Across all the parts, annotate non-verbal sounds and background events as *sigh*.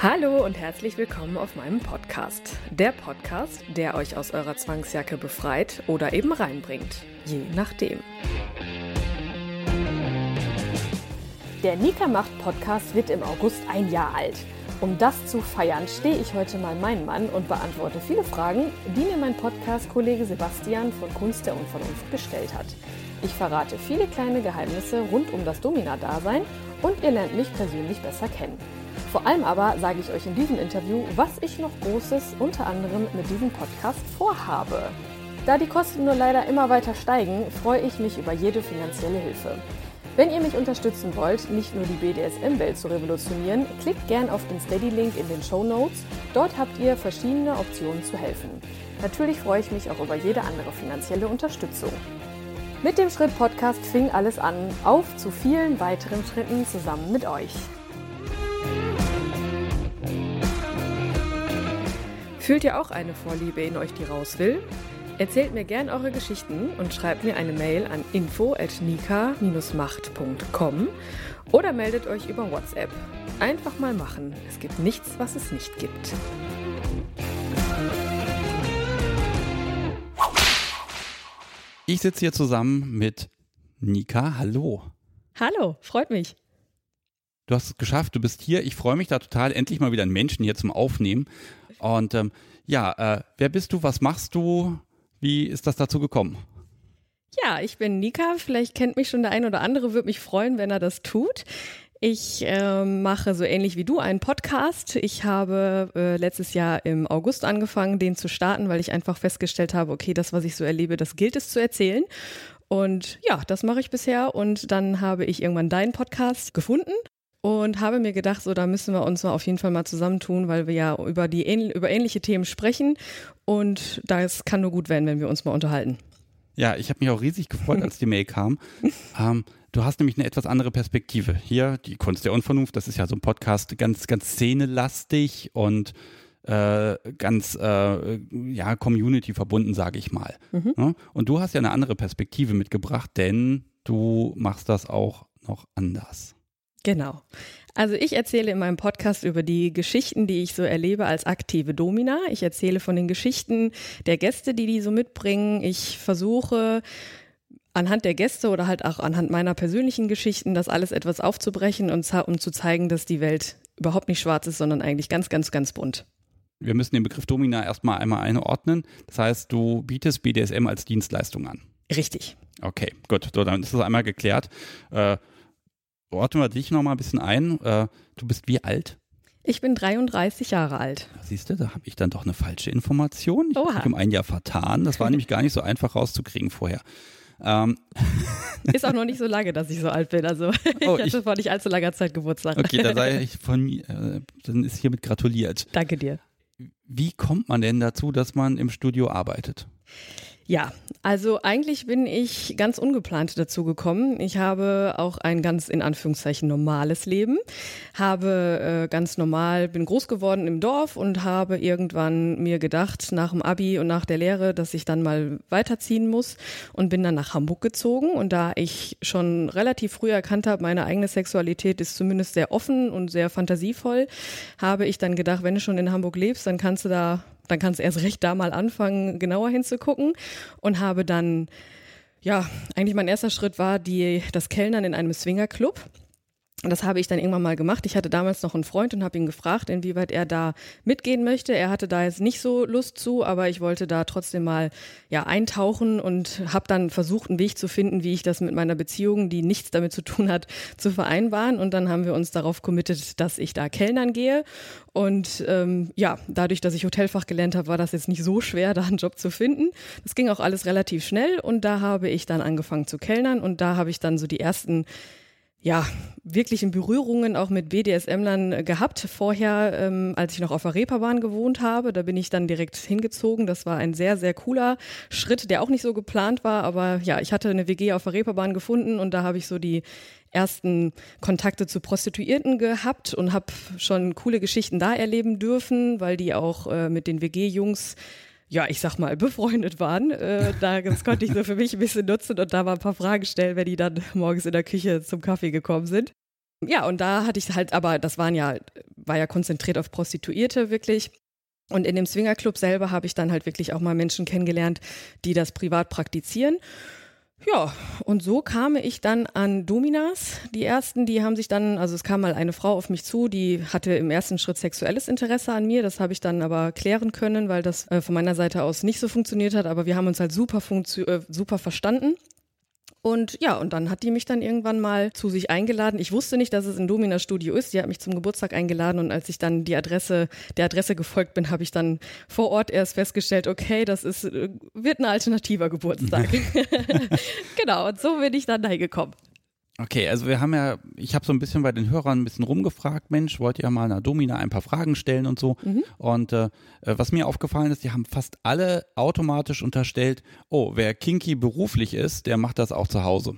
Hallo und herzlich willkommen auf meinem Podcast. Der Podcast, der euch aus eurer Zwangsjacke befreit oder eben reinbringt. Je nachdem. Der Nika macht Podcast wird im August ein Jahr alt. Um das zu feiern, stehe ich heute mal mein Mann und beantworte viele Fragen, die mir mein Podcast-Kollege Sebastian von Kunst der Unvernunft gestellt hat. Ich verrate viele kleine Geheimnisse rund um das Domina-Dasein und ihr lernt mich persönlich besser kennen. Vor allem aber sage ich euch in diesem Interview, was ich noch Großes unter anderem mit diesem Podcast vorhabe. Da die Kosten nur leider immer weiter steigen, freue ich mich über jede finanzielle Hilfe. Wenn ihr mich unterstützen wollt, nicht nur die BDSM-Welt zu revolutionieren, klickt gern auf den Steady-Link in den Show Notes. Dort habt ihr verschiedene Optionen zu helfen. Natürlich freue ich mich auch über jede andere finanzielle Unterstützung. Mit dem Schritt Podcast fing alles an. Auf zu vielen weiteren Schritten zusammen mit euch. Fühlt ihr auch eine Vorliebe in euch, die raus will? Erzählt mir gern eure Geschichten und schreibt mir eine Mail an info@nika-macht.com oder meldet euch über WhatsApp. Einfach mal machen. Es gibt nichts, was es nicht gibt. Ich sitze hier zusammen mit Nika. Hallo. Hallo, freut mich. Du hast es geschafft, du bist hier. Ich freue mich da total, endlich mal wieder einen Menschen hier zum Aufnehmen. Und ähm, ja, äh, wer bist du? Was machst du? Wie ist das dazu gekommen? Ja, ich bin Nika. Vielleicht kennt mich schon der ein oder andere, würde mich freuen, wenn er das tut. Ich äh, mache so ähnlich wie du einen Podcast. Ich habe äh, letztes Jahr im August angefangen, den zu starten, weil ich einfach festgestellt habe, okay, das, was ich so erlebe, das gilt es zu erzählen. Und ja, das mache ich bisher. Und dann habe ich irgendwann deinen Podcast gefunden und habe mir gedacht, so da müssen wir uns mal auf jeden Fall mal zusammentun, weil wir ja über die über ähnliche Themen sprechen und das kann nur gut werden, wenn wir uns mal unterhalten. Ja, ich habe mich auch riesig gefreut, als die Mail kam. *laughs* ähm, du hast nämlich eine etwas andere Perspektive. Hier, die Kunst der Unvernunft, das ist ja so ein Podcast, ganz, ganz szenelastig und äh, ganz äh, ja, Community verbunden, sage ich mal. Mhm. Ja? Und du hast ja eine andere Perspektive mitgebracht, denn du machst das auch noch anders. Genau. Also ich erzähle in meinem Podcast über die Geschichten, die ich so erlebe als aktive Domina. Ich erzähle von den Geschichten der Gäste, die die so mitbringen. Ich versuche anhand der Gäste oder halt auch anhand meiner persönlichen Geschichten das alles etwas aufzubrechen und um zu zeigen, dass die Welt überhaupt nicht schwarz ist, sondern eigentlich ganz, ganz, ganz bunt. Wir müssen den Begriff Domina erstmal einmal einordnen. Das heißt, du bietest BDSM als Dienstleistung an. Richtig. Okay, gut. So, dann ist das einmal geklärt. Äh, ordnen wir dich noch mal ein bisschen ein. Äh, du bist wie alt? Ich bin 33 Jahre alt. Siehst du, da habe ich dann doch eine falsche Information. Ich habe mich um ein Jahr vertan. Das war *laughs* nämlich gar nicht so einfach rauszukriegen vorher. Ähm. *laughs* Ist auch noch nicht so lange, dass ich so alt bin. Also *laughs* oh, ich hatte vor nicht allzu langer Zeit Geburtstag. Okay, dann sei ich von mir, äh, dann ist hiermit gratuliert. Danke dir. Wie kommt man denn dazu, dass man im Studio arbeitet? Ja, also eigentlich bin ich ganz ungeplant dazu gekommen. Ich habe auch ein ganz in Anführungszeichen normales Leben, habe äh, ganz normal, bin groß geworden im Dorf und habe irgendwann mir gedacht, nach dem Abi und nach der Lehre, dass ich dann mal weiterziehen muss und bin dann nach Hamburg gezogen. Und da ich schon relativ früh erkannt habe, meine eigene Sexualität ist zumindest sehr offen und sehr fantasievoll, habe ich dann gedacht, wenn du schon in Hamburg lebst, dann kannst du da dann kannst du erst recht da mal anfangen, genauer hinzugucken und habe dann, ja, eigentlich mein erster Schritt war die, das Kellnern in einem Swingerclub. Das habe ich dann irgendwann mal gemacht. Ich hatte damals noch einen Freund und habe ihn gefragt, inwieweit er da mitgehen möchte. Er hatte da jetzt nicht so Lust zu, aber ich wollte da trotzdem mal ja eintauchen und habe dann versucht, einen Weg zu finden, wie ich das mit meiner Beziehung, die nichts damit zu tun hat, *laughs* zu vereinbaren. Und dann haben wir uns darauf committet, dass ich da Kellnern gehe. Und ähm, ja, dadurch, dass ich Hotelfach gelernt habe, war das jetzt nicht so schwer, *laughs* da einen Job zu finden. Das ging auch alles relativ schnell und da habe ich dann angefangen zu kellnern und da habe ich dann so die ersten ja, wirklichen Berührungen auch mit BDSM-Lern gehabt. Vorher, ähm, als ich noch auf der Reeperbahn gewohnt habe, da bin ich dann direkt hingezogen. Das war ein sehr, sehr cooler Schritt, der auch nicht so geplant war. Aber ja, ich hatte eine WG auf der Reeperbahn gefunden und da habe ich so die ersten Kontakte zu Prostituierten gehabt und habe schon coole Geschichten da erleben dürfen, weil die auch äh, mit den WG-Jungs ja, ich sag mal, befreundet waren. Äh, da, das konnte ich so für mich ein bisschen nutzen und da mal ein paar Fragen stellen, wenn die dann morgens in der Küche zum Kaffee gekommen sind. Ja, und da hatte ich halt, aber das waren ja, war ja konzentriert auf Prostituierte wirklich. Und in dem Swingerclub selber habe ich dann halt wirklich auch mal Menschen kennengelernt, die das privat praktizieren. Ja, und so kam ich dann an Dominas. Die ersten, die haben sich dann, also es kam mal eine Frau auf mich zu, die hatte im ersten Schritt sexuelles Interesse an mir. Das habe ich dann aber klären können, weil das äh, von meiner Seite aus nicht so funktioniert hat. Aber wir haben uns halt super, äh, super verstanden. Und ja, und dann hat die mich dann irgendwann mal zu sich eingeladen. Ich wusste nicht, dass es ein Domina Studio ist. Die hat mich zum Geburtstag eingeladen und als ich dann die Adresse, der Adresse gefolgt bin, habe ich dann vor Ort erst festgestellt, okay, das ist, äh, wird ein alternativer Geburtstag. *laughs* *laughs* genau, und so bin ich dann da gekommen. Okay, also wir haben ja, ich habe so ein bisschen bei den Hörern ein bisschen rumgefragt, Mensch, wollt ihr mal einer Domina ein paar Fragen stellen und so. Mhm. Und äh, was mir aufgefallen ist, die haben fast alle automatisch unterstellt, oh, wer kinky beruflich ist, der macht das auch zu Hause.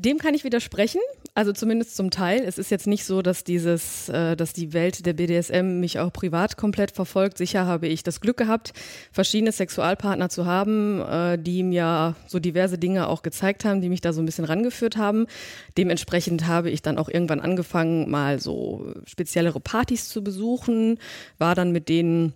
Dem kann ich widersprechen, also zumindest zum Teil. Es ist jetzt nicht so, dass dieses, äh, dass die Welt der BDSM mich auch privat komplett verfolgt. Sicher habe ich das Glück gehabt, verschiedene Sexualpartner zu haben, äh, die mir so diverse Dinge auch gezeigt haben, die mich da so ein bisschen rangeführt haben. Dementsprechend habe ich dann auch irgendwann angefangen, mal so speziellere Partys zu besuchen, war dann mit denen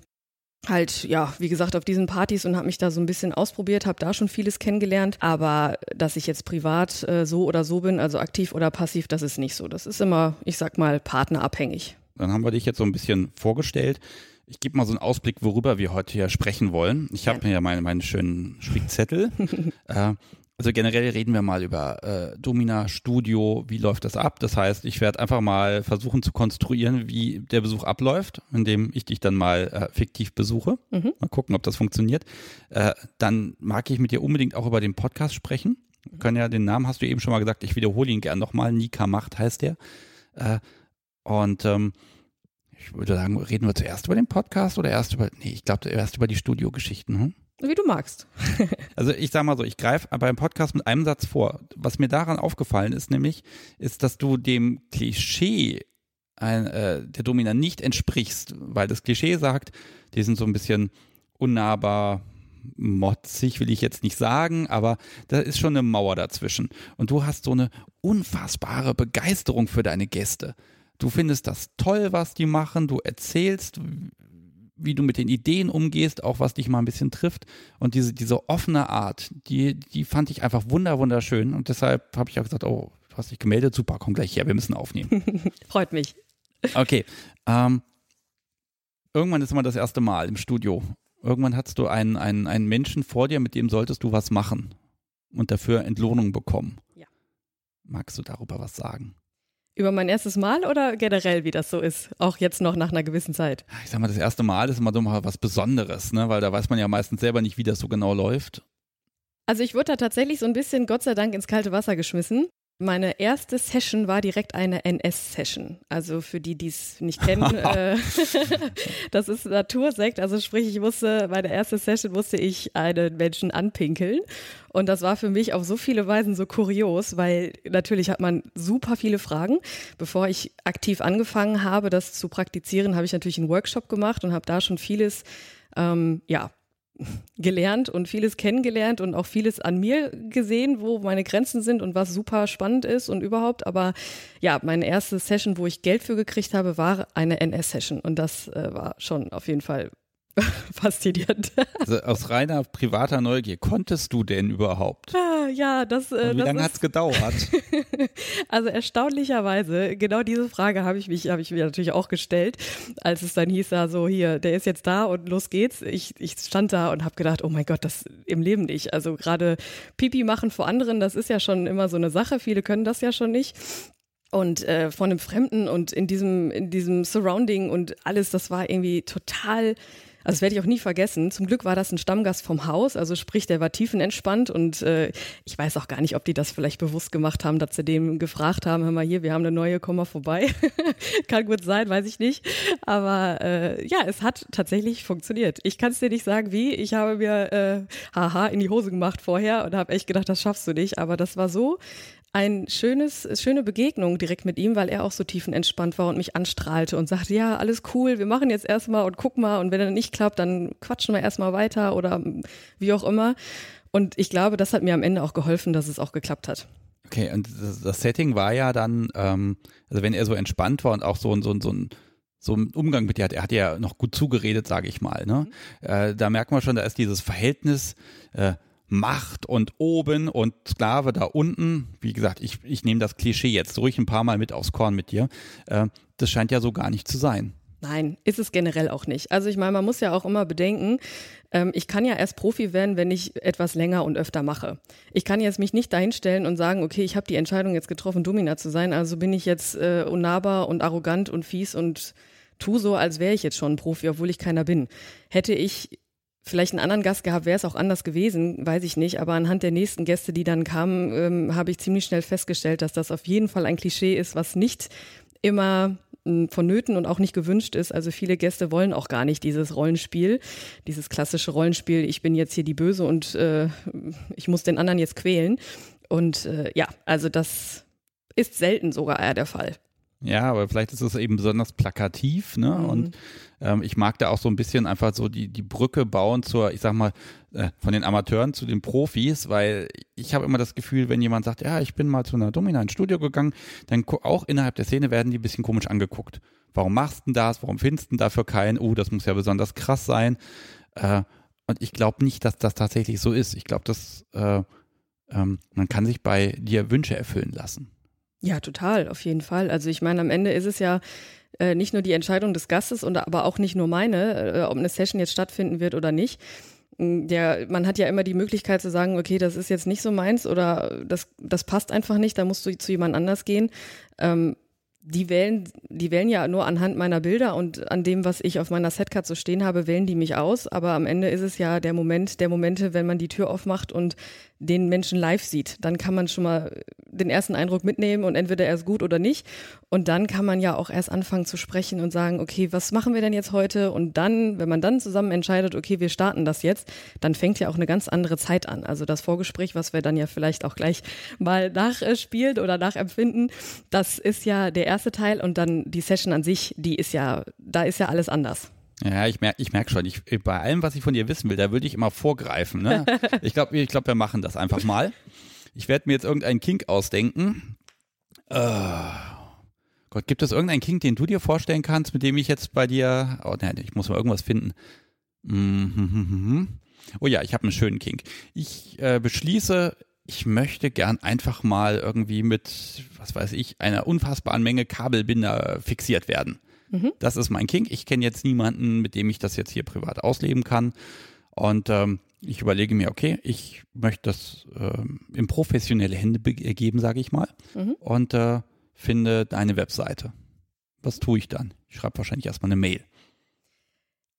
halt, ja, wie gesagt, auf diesen Partys und habe mich da so ein bisschen ausprobiert, habe da schon vieles kennengelernt. Aber dass ich jetzt privat äh, so oder so bin, also aktiv oder passiv, das ist nicht so. Das ist immer, ich sag mal, partnerabhängig. Dann haben wir dich jetzt so ein bisschen vorgestellt. Ich gebe mal so einen Ausblick, worüber wir heute hier sprechen wollen. Ich habe mir ja meine, meine schönen Spickzettel. *laughs* äh, also generell reden wir mal über äh, Domina Studio, wie läuft das ab? Das heißt, ich werde einfach mal versuchen zu konstruieren, wie der Besuch abläuft, indem ich dich dann mal äh, fiktiv besuche. Mhm. Mal gucken, ob das funktioniert. Äh, dann mag ich mit dir unbedingt auch über den Podcast sprechen. Wir können ja den Namen hast du eben schon mal gesagt, ich wiederhole ihn gern nochmal. Nika Macht heißt der. Äh, und ähm, ich würde sagen, reden wir zuerst über den Podcast oder erst über, nee, ich glaube erst über die Studiogeschichten. Hm? Wie du magst. *laughs* also ich sag mal so, ich greife beim Podcast mit einem Satz vor. Was mir daran aufgefallen ist, nämlich, ist, dass du dem Klischee ein, äh, der Domina nicht entsprichst, weil das Klischee sagt, die sind so ein bisschen unnahbar, motzig will ich jetzt nicht sagen, aber da ist schon eine Mauer dazwischen. Und du hast so eine unfassbare Begeisterung für deine Gäste. Du findest das toll, was die machen, du erzählst, wie du mit den Ideen umgehst, auch was dich mal ein bisschen trifft. Und diese, diese offene Art, die, die fand ich einfach wunder, wunderschön. Und deshalb habe ich auch gesagt, oh, du hast dich gemeldet, super, komm gleich her, wir müssen aufnehmen. *laughs* Freut mich. Okay. Ähm, irgendwann ist immer das erste Mal im Studio. Irgendwann hattest du einen, einen, einen Menschen vor dir, mit dem solltest du was machen und dafür Entlohnung bekommen. Ja. Magst du darüber was sagen? Über mein erstes Mal oder generell, wie das so ist? Auch jetzt noch nach einer gewissen Zeit? Ich sag mal, das erste Mal ist immer so mal was Besonderes, ne? weil da weiß man ja meistens selber nicht, wie das so genau läuft. Also ich wurde da tatsächlich so ein bisschen, Gott sei Dank, ins kalte Wasser geschmissen. Meine erste Session war direkt eine NS-Session. Also für die, die es nicht kennen, *laughs* äh, *laughs* das ist Natursekt. Also sprich, ich musste, meine erste Session musste ich einen Menschen anpinkeln. Und das war für mich auf so viele Weisen so kurios, weil natürlich hat man super viele Fragen. Bevor ich aktiv angefangen habe, das zu praktizieren, habe ich natürlich einen Workshop gemacht und habe da schon vieles ähm, ja, gelernt und vieles kennengelernt und auch vieles an mir gesehen, wo meine Grenzen sind und was super spannend ist und überhaupt. Aber ja, meine erste Session, wo ich Geld für gekriegt habe, war eine NS-Session und das äh, war schon auf jeden Fall *laughs* faszinierend. *laughs* Also aus reiner privater Neugier, konntest du denn überhaupt? Ah, ja, das. Äh, Und wie lange hat es gedauert? *laughs* also erstaunlicherweise, genau diese Frage habe ich mich, habe ich mir natürlich auch gestellt, als es dann hieß, da so hier, der ist jetzt da und los geht's. Ich, ich stand da und habe gedacht, oh mein Gott, das im Leben nicht. Also gerade Pipi machen vor anderen, das ist ja schon immer so eine Sache. Viele können das ja schon nicht und äh, von einem Fremden und in diesem in diesem Surrounding und alles, das war irgendwie total Also das werde ich auch nie vergessen. Zum Glück war das ein Stammgast vom Haus, also sprich, der war tiefenentspannt und äh, ich weiß auch gar nicht, ob die das vielleicht bewusst gemacht haben, dass sie dem gefragt haben, hör mal hier, wir haben eine neue, komm mal vorbei. *laughs* kann gut sein, weiß ich nicht. Aber äh, ja, es hat tatsächlich funktioniert. Ich kann es dir nicht sagen, wie. Ich habe mir äh, haha in die Hose gemacht vorher und habe echt gedacht, das schaffst du nicht. Aber das war so ein schönes, schöne Begegnung direkt mit ihm, weil er auch so tiefenentspannt war und mich anstrahlte und sagte, ja, alles cool, wir machen jetzt erstmal und guck mal und wenn er nicht klappt, dann quatschen wir erstmal weiter oder wie auch immer. Und ich glaube, das hat mir am Ende auch geholfen, dass es auch geklappt hat. Okay, und das, Setting war ja dann, ähm, also wenn er so entspannt war und auch so, so, so ein so ein Umgang mit dir hat, er hat ja noch gut zugeredet, sage ich mal. Ne? Mhm. Äh, da merkt man schon, da ist dieses Verhältnis, äh, Macht und oben und Sklave da unten. Wie gesagt, ich, ich nehme das Klischee jetzt ruhig ein paar Mal mit aufs Korn mit dir. Äh, das scheint ja so gar nicht zu sein. Nein, ist es generell auch nicht. Also ich meine, man muss ja auch immer bedenken, ähm, ich kann ja erst Profi werden, wenn ich etwas länger und öfter mache. Ich kann jetzt mich nicht dahinstellen und sagen, okay, ich habe die Entscheidung jetzt getroffen, Domina zu sein, also bin ich jetzt äh, unnahbar und arrogant und fies und tu so, als wäre ich jetzt schon ein Profi, obwohl ich keiner bin. Hätte ich vielleicht einen anderen Gast gehabt, wäre es auch anders gewesen, weiß ich nicht. Aber anhand der nächsten Gäste, die dann kamen, ähm, habe ich ziemlich schnell festgestellt, dass das auf jeden Fall ein Klischee ist, was nicht immer hm, vonnöten und auch nicht gewünscht ist. Also viele Gäste wollen auch gar nicht dieses Rollenspiel, dieses klassische Rollenspiel, ich bin jetzt hier die Böse und äh, ich muss den anderen jetzt quälen. Und äh, ja, also das ist selten sogar eher der Fall. Ja, aber vielleicht ist es eben besonders plakativ, ne? Mhm. Und ähm, ich mag da auch so ein bisschen einfach so die, die Brücke bauen zur, ich sag mal, äh, von den Amateuren zu den Profis, weil ich habe immer das Gefühl, wenn jemand sagt, ja, ich bin mal zu einer Domina ins Studio gegangen, dann auch innerhalb der Szene werden die ein bisschen komisch angeguckt. Warum machst du denn das? Warum findest du dafür keinen? Oh, das muss ja besonders krass sein. Äh, und ich glaube nicht, dass das tatsächlich so ist. Ich glaube, dass äh, ähm, man kann sich bei dir Wünsche erfüllen lassen. Ja, total, auf jeden Fall. Also ich meine, am Ende ist es ja äh, nicht nur die Entscheidung des Gastes und aber auch nicht nur meine, äh, ob eine Session jetzt stattfinden wird oder nicht. Mm, der, man hat ja immer die Möglichkeit zu sagen, okay, das ist jetzt nicht so meins oder das, das passt einfach nicht, da musst du zu jemand anders gehen. Ähm, die wählen, die wählen ja nur anhand meiner Bilder und an dem, was ich auf meiner Setcard so stehen habe, wählen die mich aus. Aber am Ende ist es ja der Moment, der Momente, wenn man die Tür aufmacht und den Menschen live sieht. Dann kann man schon mal den ersten Eindruck mitnehmen und entweder er ist gut oder nicht. Und dann kann man ja auch erst anfangen zu sprechen und sagen, okay, was machen wir denn jetzt heute? Und dann, wenn man dann zusammen entscheidet, okay, wir starten das jetzt, dann fängt ja auch eine ganz andere Zeit an. Also das Vorgespräch, was wir dann ja vielleicht auch gleich mal nachspielen oder nachempfinden, das ist ja der erste Teil und dann die Session an sich, die ist ja, da ist ja alles anders. Ja, ich merke ich merk schon, ich, bei allem, was ich von dir wissen will, da würde ich immer vorgreifen. Ne? *laughs* ich glaube, ich glaub, wir machen das einfach mal. Ich werde mir jetzt irgendeinen Kink ausdenken. Uh, Gott, gibt es irgendeinen Kink, den du dir vorstellen kannst, mit dem ich jetzt bei dir. Oh nein, ich muss mal irgendwas finden. Mm Oh ja, ich habe einen schönen Kink. Ich äh, beschließe, ich möchte gern einfach mal irgendwie mit, was weiß ich, einer unfassbaren Menge Kabelbinder fixiert werden. Mhm. Das ist mein King. Ich kenne jetzt niemanden, mit dem ich das jetzt hier privat ausleben kann. Und ähm, ich überlege mir, okay, ich möchte das ähm, in professionelle Hände geben, sage ich mal. Mhm. Und äh, finde deine Webseite. Was tue ich dann? Ich schreibe wahrscheinlich erstmal eine Mail.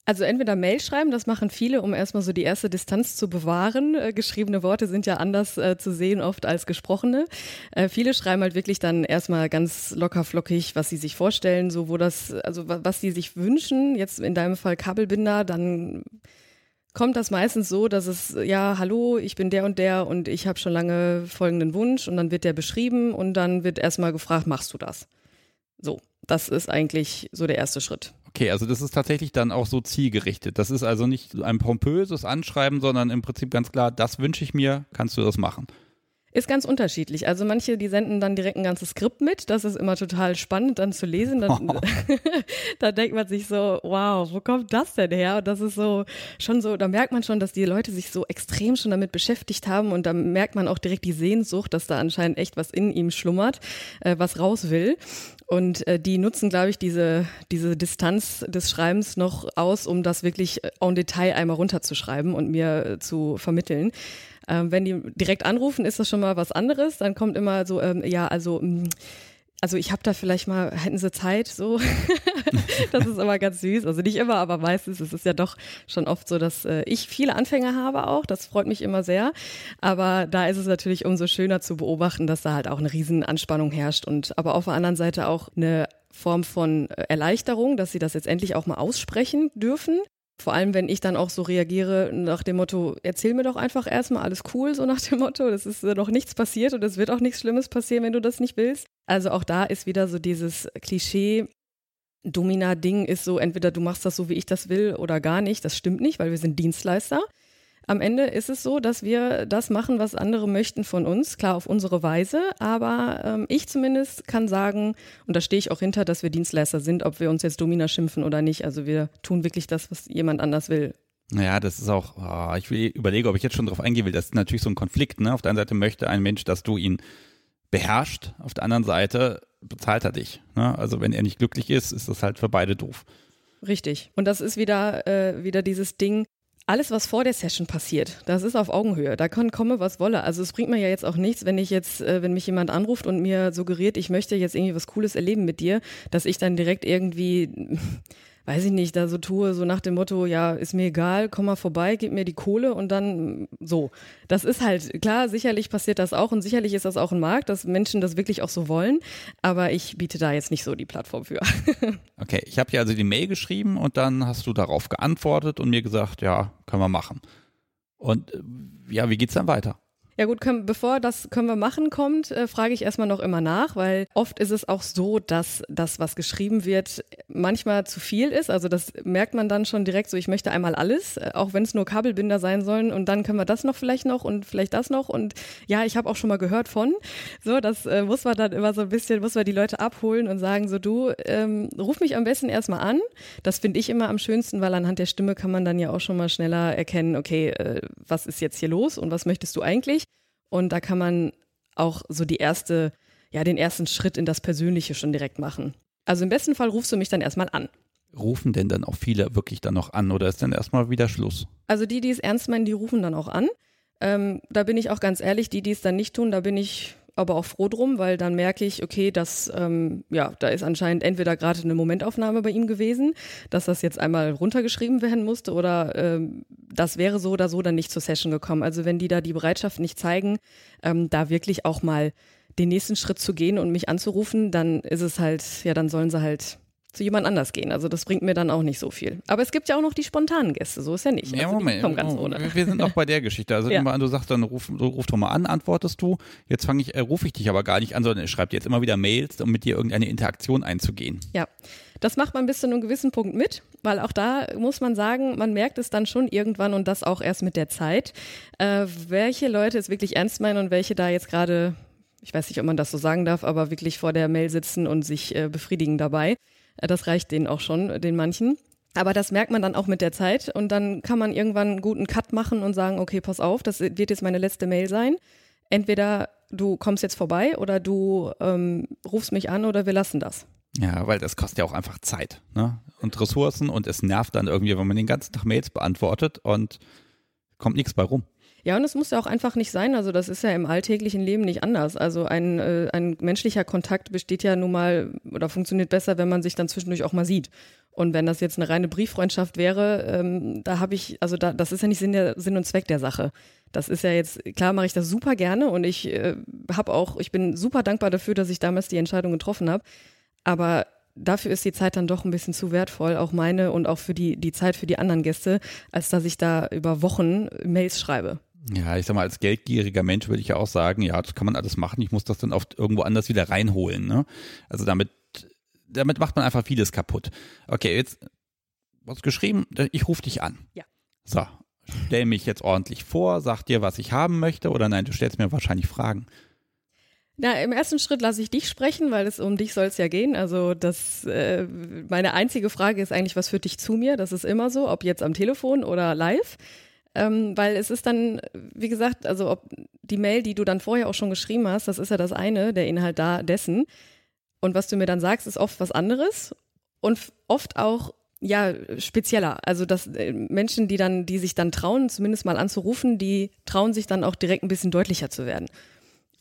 Also entweder Mail schreiben, das machen viele, um erstmal so die erste Distanz zu bewahren. Äh, geschriebene Worte sind ja anders äh, zu sehen oft als gesprochene. Äh, viele schreiben halt wirklich dann erstmal ganz locker flockig, was sie sich vorstellen, so wo das, also was sie sich wünschen. Jetzt in deinem Fall Kabelbinder, dann kommt das meistens so, dass es, ja, hallo, ich bin der und der und ich habe schon lange folgenden Wunsch und dann wird der beschrieben und dann wird erstmal gefragt, machst du das? So, das ist eigentlich so der erste Schritt. Okay, also das ist tatsächlich dann auch so zielgerichtet. Das ist also nicht ein pompöses Anschreiben, sondern im Prinzip ganz klar, das wünsche ich mir, kannst du das machen. Ist ganz unterschiedlich. Also manche, die senden dann direkt ein ganzes Skript mit. Das ist immer total spannend dann zu lesen. Dann, oh. *laughs* *laughs* da denkt man sich so, wow, wo kommt das denn her? Und das ist so schon so, da merkt man schon, dass die Leute sich so extrem schon damit beschäftigt haben und da merkt man auch direkt die Sehnsucht, dass da anscheinend echt was in ihm schlummert, äh, was raus will. Und äh, die nutzen, glaube ich, diese, diese Distanz des Schreibens noch aus, um das wirklich en Detail einmal runterzuschreiben und mir äh, zu vermitteln. Ähm, wenn die direkt anrufen, ist das schon mal was anderes. Dann kommt immer so, ähm, ja, also mh, mm, also ich habe da vielleicht mal, hätten sie Zeit, so. *laughs* das ist aber ganz süß. Also nicht immer, aber meistens ist es ja doch schon oft so, dass äh, ich viele Anfänger habe auch. Das freut mich immer sehr. Aber da ist es natürlich umso schöner zu beobachten, dass da halt auch eine riesen Anspannung herrscht und aber auf der anderen Seite auch eine Form von äh, Erleichterung, dass sie das jetzt endlich auch mal aussprechen dürfen. Vor allem, wenn ich dann auch so reagiere nach dem Motto, erzähl mir doch einfach erstmal alles cool, so nach dem Motto, das ist noch nichts passiert und es wird auch nichts Schlimmes passieren, wenn du das nicht willst. Also auch da ist wieder so dieses Klischee, Domina-Ding ist so, entweder du machst das so, wie ich das will oder gar nicht. Das stimmt nicht, weil wir sind Dienstleister. Am Ende ist es so, dass wir das machen, was andere möchten von uns, klar auf unsere Weise, aber ähm, ich zumindest kann sagen, und da stehe ich auch hinter, dass wir Dienstleister sind, ob wir uns jetzt Domina schimpfen oder nicht. Also wir tun wirklich das, was jemand anders will. Naja, das ist auch, oh, ich will, überlege, ob ich jetzt schon darauf eingehen will. Das ist natürlich so ein Konflikt. Ne? Auf der einen Seite möchte ein Mensch, dass du ihn beherrscht, auf der anderen Seite bezahlt er dich. Ne? Also wenn er nicht glücklich ist, ist das halt für beide doof. Richtig. Und das ist wieder, äh, wieder dieses Ding, alles, was vor der Session passiert, das ist auf Augenhöhe. Da kann komme, was wolle. Also es bringt mir ja jetzt auch nichts, wenn ich jetzt, äh, wenn mich jemand anruft und mir suggeriert, ich möchte jetzt irgendwie was Cooles erleben mit dir, dass ich dann direkt irgendwie weiß ich nicht, da so tue, so nach dem Motto, ja, ist mir egal, komm mal vorbei, gib mir die Kohle und dann so. Das ist halt, klar, sicherlich passiert das auch und sicherlich ist das auch ein Markt, dass Menschen das wirklich auch so wollen, aber ich biete da jetzt nicht so die Plattform für. *laughs* okay, ich habe dir also die Mail geschrieben und dann hast du darauf geantwortet und mir gesagt, ja, können wir machen. Und äh, ja, wie geht's dann weiter? Ja gut, können, bevor das können wir machen kommt, äh, frage ich erstmal noch immer nach, weil oft ist es auch so, dass das, was geschrieben wird, manchmal zu viel ist. Also das merkt man dann schon direkt so, ich möchte einmal alles, äh, auch wenn es nur Kabelbinder sein sollen und dann können wir das noch vielleicht noch und vielleicht das noch und ja, ich habe auch schon mal gehört von. So, das äh, muss man dann immer so ein bisschen, muss man die Leute abholen und sagen so, du, ähm, ruf mich am besten erstmal an. Das finde ich immer am schönsten, weil anhand der Stimme kann man dann ja auch schon mal schneller erkennen, okay, äh, was ist jetzt hier los und was möchtest du eigentlich? Und da kann man auch so die erste, ja, den ersten Schritt in das Persönliche schon direkt machen. Also im besten Fall rufst du mich dann erstmal an. Rufen denn dann auch viele wirklich dann noch an oder ist dann erstmal wieder Schluss? Also die, die es ernst meinen, die rufen dann auch an. Ähm, da bin ich auch ganz ehrlich, die, die es dann nicht tun, da bin ich aber auch froh drum, weil dann merke ich, okay, dass ähm, ja, da ist anscheinend entweder gerade eine Momentaufnahme bei ihm gewesen, dass das jetzt einmal runtergeschrieben werden musste oder ähm, das wäre so oder so dann nicht zur Session gekommen. Also wenn die da die Bereitschaft nicht zeigen, ähm, da wirklich auch mal den nächsten Schritt zu gehen und mich anzurufen, dann ist es halt, ja, dann sollen sie halt zu jemand anders gehen. Also das bringt mir dann auch nicht so viel. Aber es gibt ja auch noch die spontanen Gäste, so ist ja nicht. Ja, also Moment, ganz ohne. wir sind noch bei der Geschichte. Also *laughs* ja. immer, du sagst dann, ruf, ruf doch mal an, antwortest du. Jetzt fange ich, äh, rufe ich dich aber gar nicht an, sondern ich schreibe dir jetzt immer wieder Mails, um mit dir irgendeine Interaktion einzugehen. Ja, das macht man bis zu einem gewissen Punkt mit, weil auch da muss man sagen, man merkt es dann schon irgendwann und das auch erst mit der Zeit, äh, welche Leute es wirklich ernst meinen und welche da jetzt gerade ich weiß nicht, ob man das so sagen darf, aber wirklich vor der Mail sitzen und sich äh, befriedigen dabei. Äh, das reicht denen auch schon, den manchen. Aber das merkt man dann auch mit der Zeit und dann kann man irgendwann einen guten Cut machen und sagen, okay, pass auf, das wird jetzt meine letzte Mail sein. Entweder du kommst jetzt vorbei oder du ähm, rufst mich an oder wir lassen das. Ja, weil das kostet ja auch einfach Zeit ne? und Ressourcen und es nervt dann irgendwie, wenn man den ganzen Tag Mails beantwortet und kommt nichts bei rum. Ja, und es muss ja auch einfach nicht sein. Also das ist ja im alltäglichen Leben nicht anders. Also ein, äh, ein menschlicher Kontakt besteht ja nun mal oder funktioniert besser, wenn man sich dann zwischendurch auch mal sieht. Und wenn das jetzt eine reine Brieffreundschaft wäre, ähm, da habe ich, also da, das ist ja nicht Sinn, der, Sinn und Zweck der Sache. Das ist ja jetzt, klar mache ich das super gerne und ich äh, habe auch, ich bin super dankbar dafür, dass ich damals die Entscheidung getroffen habe. Aber dafür ist die Zeit dann doch ein bisschen zu wertvoll, auch meine und auch für die, die Zeit für die anderen Gäste, als dass ich da über Wochen Mails schreibe. Ja, ich sag mal, als geldgieriger Mensch würde ich ja auch sagen, ja, das kann man alles machen. Ich muss das dann oft irgendwo anders wieder reinholen. Ne? Also damit, damit macht man einfach vieles kaputt. Okay, jetzt was geschrieben, ich rufe dich an. Ja. So, stell mich jetzt ordentlich vor, sag dir, was ich haben möchte, oder nein, du stellst mir wahrscheinlich Fragen. Na, im ersten Schritt lasse ich dich sprechen, weil es um dich soll es ja gehen. Also das, äh, meine einzige Frage ist eigentlich, was führt dich zu mir? Das ist immer so, ob jetzt am Telefon oder live. Ähm, weil es ist dann, wie gesagt, also ob die Mail, die du dann vorher auch schon geschrieben hast, das ist ja das eine, der Inhalt da dessen. Und was du mir dann sagst, ist oft was anderes und oft auch ja spezieller. Also dass äh, Menschen, die dann, die sich dann trauen, zumindest mal anzurufen, die trauen sich dann auch direkt ein bisschen deutlicher zu werden.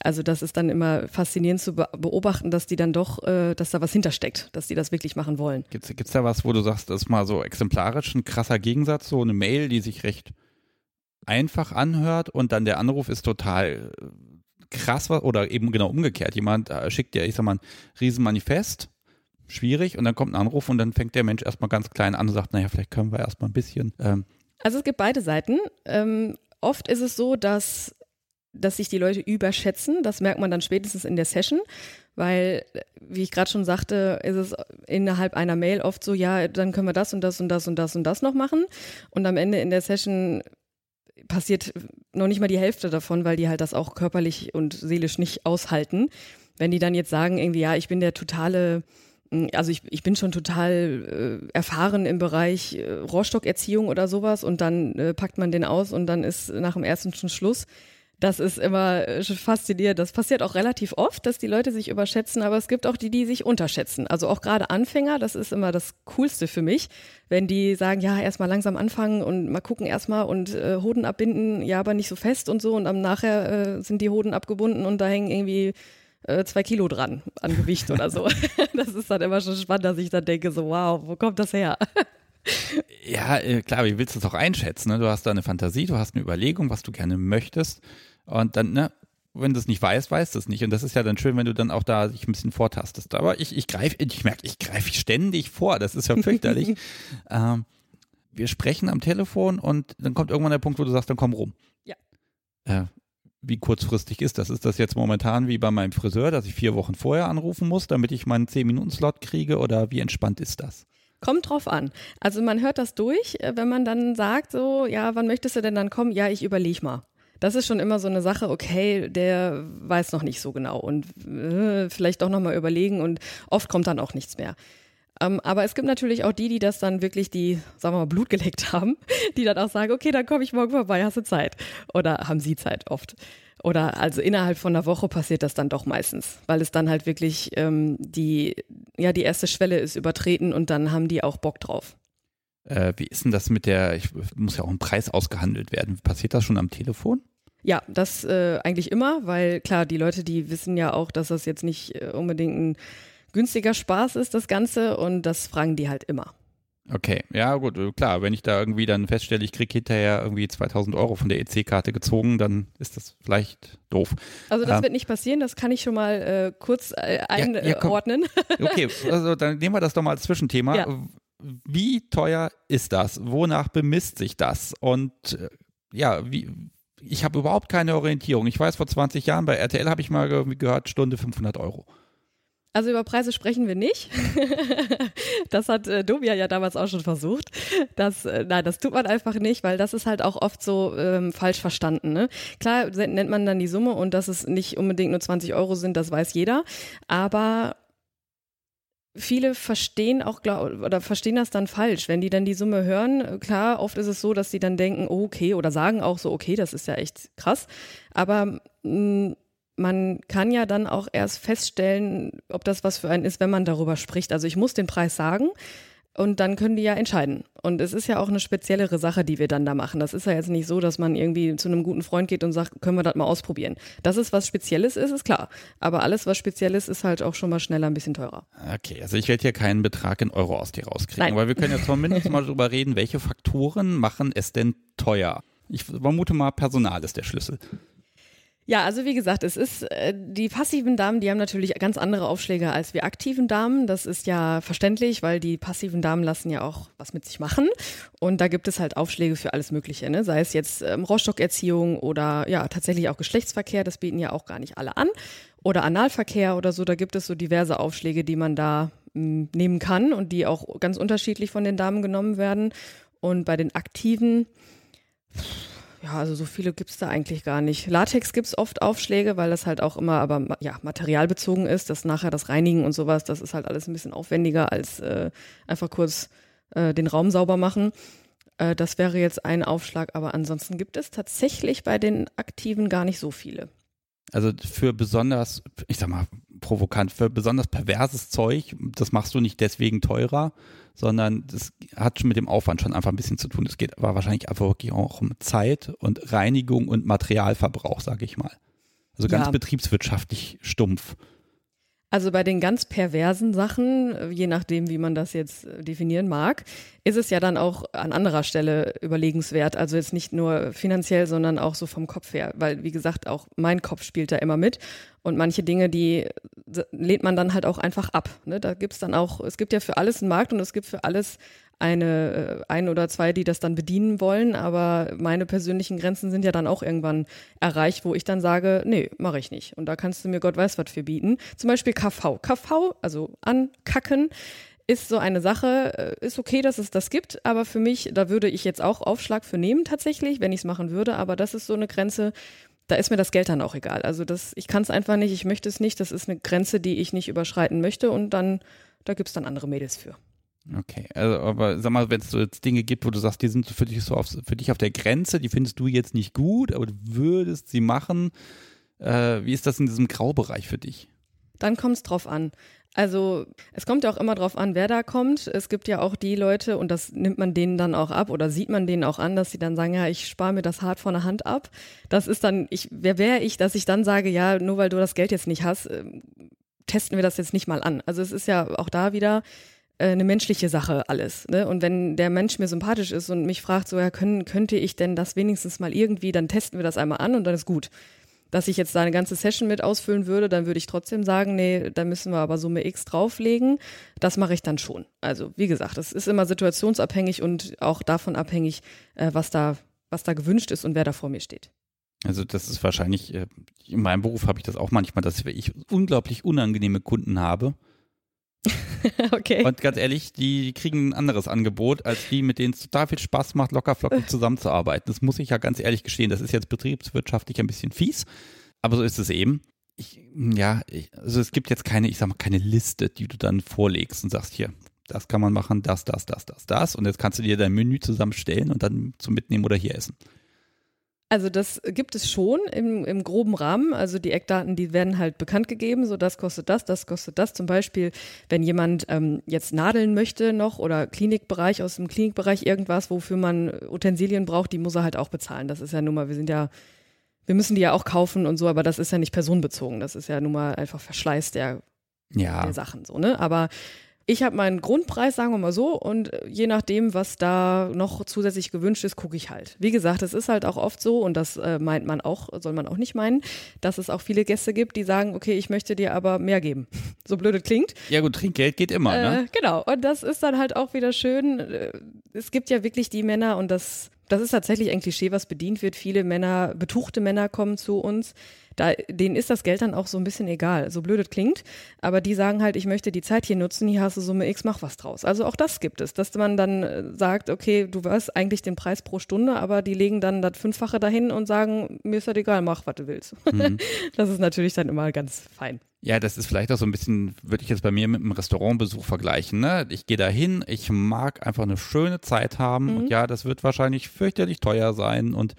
Also das ist dann immer faszinierend zu beobachten, dass die dann doch, äh, dass da was hintersteckt, dass die das wirklich machen wollen. Gibt es da was, wo du sagst, das ist mal so exemplarisch ein krasser Gegensatz, so eine Mail, die sich recht einfach anhört und dann der Anruf ist total äh, krass oder eben genau umgekehrt. Jemand äh, schickt dir, ich sag mal, ein Riesenmanifest, schwierig und dann kommt ein Anruf und dann fängt der Mensch erstmal ganz klein an und sagt, naja, vielleicht können wir erstmal ein bisschen. Ähm. Also es gibt beide Seiten. Ähm, oft ist es so, dass dass sich die Leute überschätzen. Das merkt man dann spätestens in der Session, weil, wie ich gerade schon sagte, ist es innerhalb einer Mail oft so, ja, dann können wir das und das und das und das und das noch machen. Und am Ende in der Session passiert noch nicht mal die Hälfte davon, weil die halt das auch körperlich und seelisch nicht aushalten. Wenn die dann jetzt sagen, irgendwie, ja, ich bin der totale also ich, ich bin schon total äh, erfahren im Bereich äh, Rohrstockerziehung oder sowas und dann äh, packt man den aus und dann ist nach dem ersten schon Schluss. Das ist immer äh, faszinierend. Das passiert auch relativ oft, dass die Leute sich überschätzen, aber es gibt auch die, die sich unterschätzen. Also auch gerade Anfänger, das ist immer das Coolste für mich, wenn die sagen, ja, erstmal langsam anfangen und mal gucken erstmal und äh, Hoden abbinden, ja, aber nicht so fest und so und am nachher äh, sind die Hoden abgebunden und da hängen irgendwie äh, zwei Kilo dran an Gewicht oder so. *laughs* *laughs* das ist dann immer schon spannend, dass ich dann denke, so, wow, wo kommt das her? *laughs* ja, äh, klar, wie willst du es auch einschätzen? Ne? Du hast da eine Fantasie, du hast eine Überlegung, was du gerne möchtest. Und dann, ne, wenn du es nicht weißt, weißt du es nicht. Und das ist ja dann schön, wenn du dann auch da dich ein bisschen vortastest. Aber ich, ich greife, ich merke, ich greife ständig vor. Das ist ja fürchterlich. *laughs* ähm, wir sprechen am Telefon und dann kommt irgendwann der Punkt, wo du sagst, dann komm rum. Ja. Äh, wie kurzfristig ist das? Ist das jetzt momentan wie bei meinem Friseur, dass ich vier Wochen vorher anrufen muss, damit ich meinen 10-Minuten-Slot kriege? Oder wie entspannt ist das? Kommt drauf an. Also man hört das durch, äh, wenn man dann sagt, so, ja, wann möchtest du denn dann kommen? Ja, ich überlege mal das ist schon immer so eine Sache, okay, der weiß noch nicht so genau und äh, vielleicht doch nochmal überlegen und oft kommt dann auch nichts mehr. Ähm, aber es gibt natürlich auch die, die das dann wirklich, die, sagen wir mal, Blut geleckt haben, *laughs* die dann auch sagen, okay, dann komme ich morgen vorbei, hast du Zeit? Oder haben sie Zeit oft? Oder also innerhalb von einer Woche passiert das dann doch meistens, weil es dann halt wirklich ähm, die, ja, die erste Schwelle ist übertreten und dann haben die auch Bock drauf. Äh, wie ist denn das mit der, ich muss ja auch ein Preis ausgehandelt werden. Passiert das schon am Telefon? Ja, das äh, eigentlich immer, weil klar, die Leute, die wissen ja auch, dass das jetzt nicht äh, unbedingt ein günstiger Spaß ist, das Ganze, und das fragen die halt immer. Okay, ja gut, äh, klar, wenn ich da irgendwie dann feststelle, ich kriege hinterher irgendwie 2000 Euro von der EC-Karte gezogen, dann ist das vielleicht doof. Also das ähm, wird nicht passieren, das kann ich schon mal äh, kurz äh, einordnen. Ja, ja, okay, also dann nehmen wir das doch mal als Zwischenthema. Ja. Wie teuer ist das? Wonach bemisst sich das? Und äh, ja, wie, ich habe überhaupt keine Orientierung. Ich weiß, vor 20 Jahren bei RTL habe ich mal gehört, Stunde 500 Euro. Also über Preise sprechen wir nicht. *laughs* das hat äh, Dobia ja damals auch schon versucht. Das, äh, nein, das tut man einfach nicht, weil das ist halt auch oft so ähm, falsch verstanden. Ne? Klar nennt man dann die Summe und dass es nicht unbedingt nur 20 Euro sind, das weiß jeder. Aber viele verstehen auch oder verstehen das dann falsch, wenn die dann die Summe hören. Klar, oft ist es so, dass sie dann denken, oh, okay, oder sagen auch so, okay, das ist ja echt krass. Aber mh, mm, man kann ja dann auch erst feststellen, ob das was für einen ist, wenn man darüber spricht. Also ich muss den Preis sagen. Und dann können die ja entscheiden. Und es ist ja auch eine speziellere Sache, die wir dann da machen. Das ist ja jetzt nicht so, dass man irgendwie zu einem guten Freund geht und sagt, können wir das mal ausprobieren. Dass es was Spezielles ist, ist klar. Aber alles, was Spezielles ist, halt auch schon mal schneller ein bisschen teurer. Okay, also ich werde hier keinen Betrag in Euro aus dir rauskriegen. Nein. Aber wir können ja zumindest mal darüber reden, welche Faktoren machen es denn teuer? Ich vermute mal, Personal ist der Schlüssel. Ja, also wie gesagt, es ist, äh, die passiven Damen, die haben natürlich ganz andere Aufschläge als wir aktiven Damen. Das ist ja verständlich, weil die passiven Damen lassen ja auch was mit sich machen. Und da gibt es halt Aufschläge für alles Mögliche, ne? sei es jetzt ähm, Rohrstockerziehung oder ja, tatsächlich auch Geschlechtsverkehr. Das bieten ja auch gar nicht alle an. Oder Analverkehr oder so. Da gibt es so diverse Aufschläge, die man da mh, hm, nehmen kann und die auch ganz unterschiedlich von den Damen genommen werden. Und bei den aktiven, ja, also so viele gibt's da eigentlich gar nicht. Latex gibt's oft Aufschläge, weil das halt auch immer aber ja, materialbezogen ist. Das nachher das Reinigen und sowas, das ist halt alles ein bisschen aufwendiger als äh, einfach kurz äh, den Raum sauber machen. Äh, das wäre jetzt ein Aufschlag, aber ansonsten gibt es tatsächlich bei den Aktiven gar nicht so viele. Also für besonders, ich sag mal, provokant, für besonders perverses Zeug, das machst du nicht deswegen teurer, sondern das hat schon mit dem Aufwand schon einfach ein bisschen zu tun. Es geht aber wahrscheinlich einfach wirklich auch um Zeit und Reinigung und Materialverbrauch, sage ich mal. Also ganz Ja. betriebswirtschaftlich stumpf. Also bei den ganz perversen Sachen, je nachdem, wie man das jetzt äh, definieren mag, ist es ja dann auch an anderer Stelle überlegenswert. Also jetzt nicht nur finanziell, sondern auch so vom Kopf her. Weil, wie gesagt, auch mein Kopf spielt da immer mit. Und manche Dinge, die äh, lehnt man dann halt auch einfach ab. Ne? Da gibt's dann auch, es gibt ja für alles einen Markt und es gibt für alles eine, äh, ein oder zwei, die das dann bedienen wollen. Aber meine persönlichen Grenzen sind ja dann auch irgendwann erreicht, wo ich dann sage, nee, mache ich nicht. Und da kannst du mir Gott weiß was für bieten. Zum Beispiel KV. KV, also ankacken, ist so eine Sache, äh, ist okay, dass es das gibt, aber für mich, da würde ich jetzt auch Aufschlag für nehmen tatsächlich, wenn ich es machen würde, aber das ist so eine Grenze, da ist mir das Geld dann auch egal. Also das, ich kann es einfach nicht, ich möchte es nicht, das ist eine Grenze, die ich nicht überschreiten möchte und dann, da gibt es dann andere Mädels für. Okay, also aber sag mal, wenn es so jetzt Dinge gibt, wo du sagst, die sind für dich so auf, für dich auf der Grenze, die findest du jetzt nicht gut, aber du würdest sie machen. Äh, wie ist das in diesem Graubereich für dich? Dann kommt es drauf an. Also es kommt ja auch immer drauf an, wer da kommt. Es gibt ja auch die Leute, und das nimmt man denen dann auch ab oder sieht man denen auch an, dass sie dann sagen, ja, ich spare mir das hart von der Hand ab. Das ist dann, ich, wer wäre ich, dass ich dann sage, ja, nur weil du das Geld jetzt nicht hast, ähm, testen wir das jetzt nicht mal an. Also es ist ja auch da wieder eine menschliche Sache alles. Ne? Und wenn der Mensch mir sympathisch ist und mich fragt, so, ja, können, könnte ich denn das wenigstens mal irgendwie, dann testen wir das einmal an und dann ist gut. Dass ich jetzt da eine ganze Session mit ausfüllen würde, dann würde ich trotzdem sagen, nee, da müssen wir aber Summe X drauflegen. Das mache ich dann schon. Also, wie gesagt, es ist immer situationsabhängig und auch davon abhängig, äh, was da, was da gewünscht ist und wer da vor mir steht. Also das ist wahrscheinlich, äh, in meinem Beruf habe ich das auch manchmal, dass ich unglaublich unangenehme Kunden habe. *laughs* okay. Und ganz ehrlich, die kriegen ein anderes Angebot als die, mit denen es total viel Spaß macht, lockerflockig zusammenzuarbeiten. Das muss ich ja ganz ehrlich gestehen. Das ist jetzt betriebswirtschaftlich ein bisschen fies, aber so ist es eben. Ich, ja, ich, also es gibt jetzt keine, ich sag mal, keine Liste, die du dann vorlegst und sagst, hier, das kann man machen, das, das, das, das, das. Und jetzt kannst du dir dein Menü zusammenstellen und dann zum Mitnehmen oder hier essen. Also das gibt es schon im, im groben Rahmen. Also die Eckdaten, die werden halt bekannt gegeben. So das kostet das, das kostet das. Zum Beispiel, wenn jemand ähm, jetzt nadeln möchte noch oder Klinikbereich aus dem Klinikbereich irgendwas, wofür man Utensilien braucht, die muss er halt auch bezahlen. Das ist ja nun mal, wir sind ja, wir müssen die ja auch kaufen und so, aber das ist ja nicht personenbezogen. Das ist ja nun mal einfach Verschleiß der, Ja, der Sachen so, ne? Aber ich habe meinen Grundpreis, sagen wir mal so, und je nachdem, was da noch zusätzlich gewünscht ist, gucke ich halt. Wie gesagt, es ist halt auch oft so, und das äh, meint man auch, soll man auch nicht meinen, dass es auch viele Gäste gibt, die sagen, okay, ich möchte dir aber mehr geben. *laughs* So blöd es klingt. ja gut, Trinkgeld geht immer, ne? Äh, genau. Und das ist dann halt auch wieder schön. Äh, Es gibt ja wirklich die Männer und das, das ist tatsächlich ein Klischee, was bedient wird. Viele Männer, betuchte Männer kommen zu uns. Da, denen ist das Geld dann auch so ein bisschen egal, so blöd es klingt. Aber die sagen halt, ich möchte die Zeit hier nutzen, hier hast du Summe X, mach was draus. Also auch das gibt es, dass man dann äh, sagt, okay, du weißt eigentlich den Preis pro Stunde, aber die legen dann das Fünffache dahin und sagen, mir ist das egal, mach, was du willst. *laughs* Das ist natürlich dann immer ganz fein. Ja, das ist vielleicht auch so ein bisschen, würde ich jetzt bei mir mit einem Restaurantbesuch vergleichen. Ne? Ich gehe da hin, ich mag einfach eine schöne Zeit haben und ja, das wird wahrscheinlich fürchterlich teuer sein und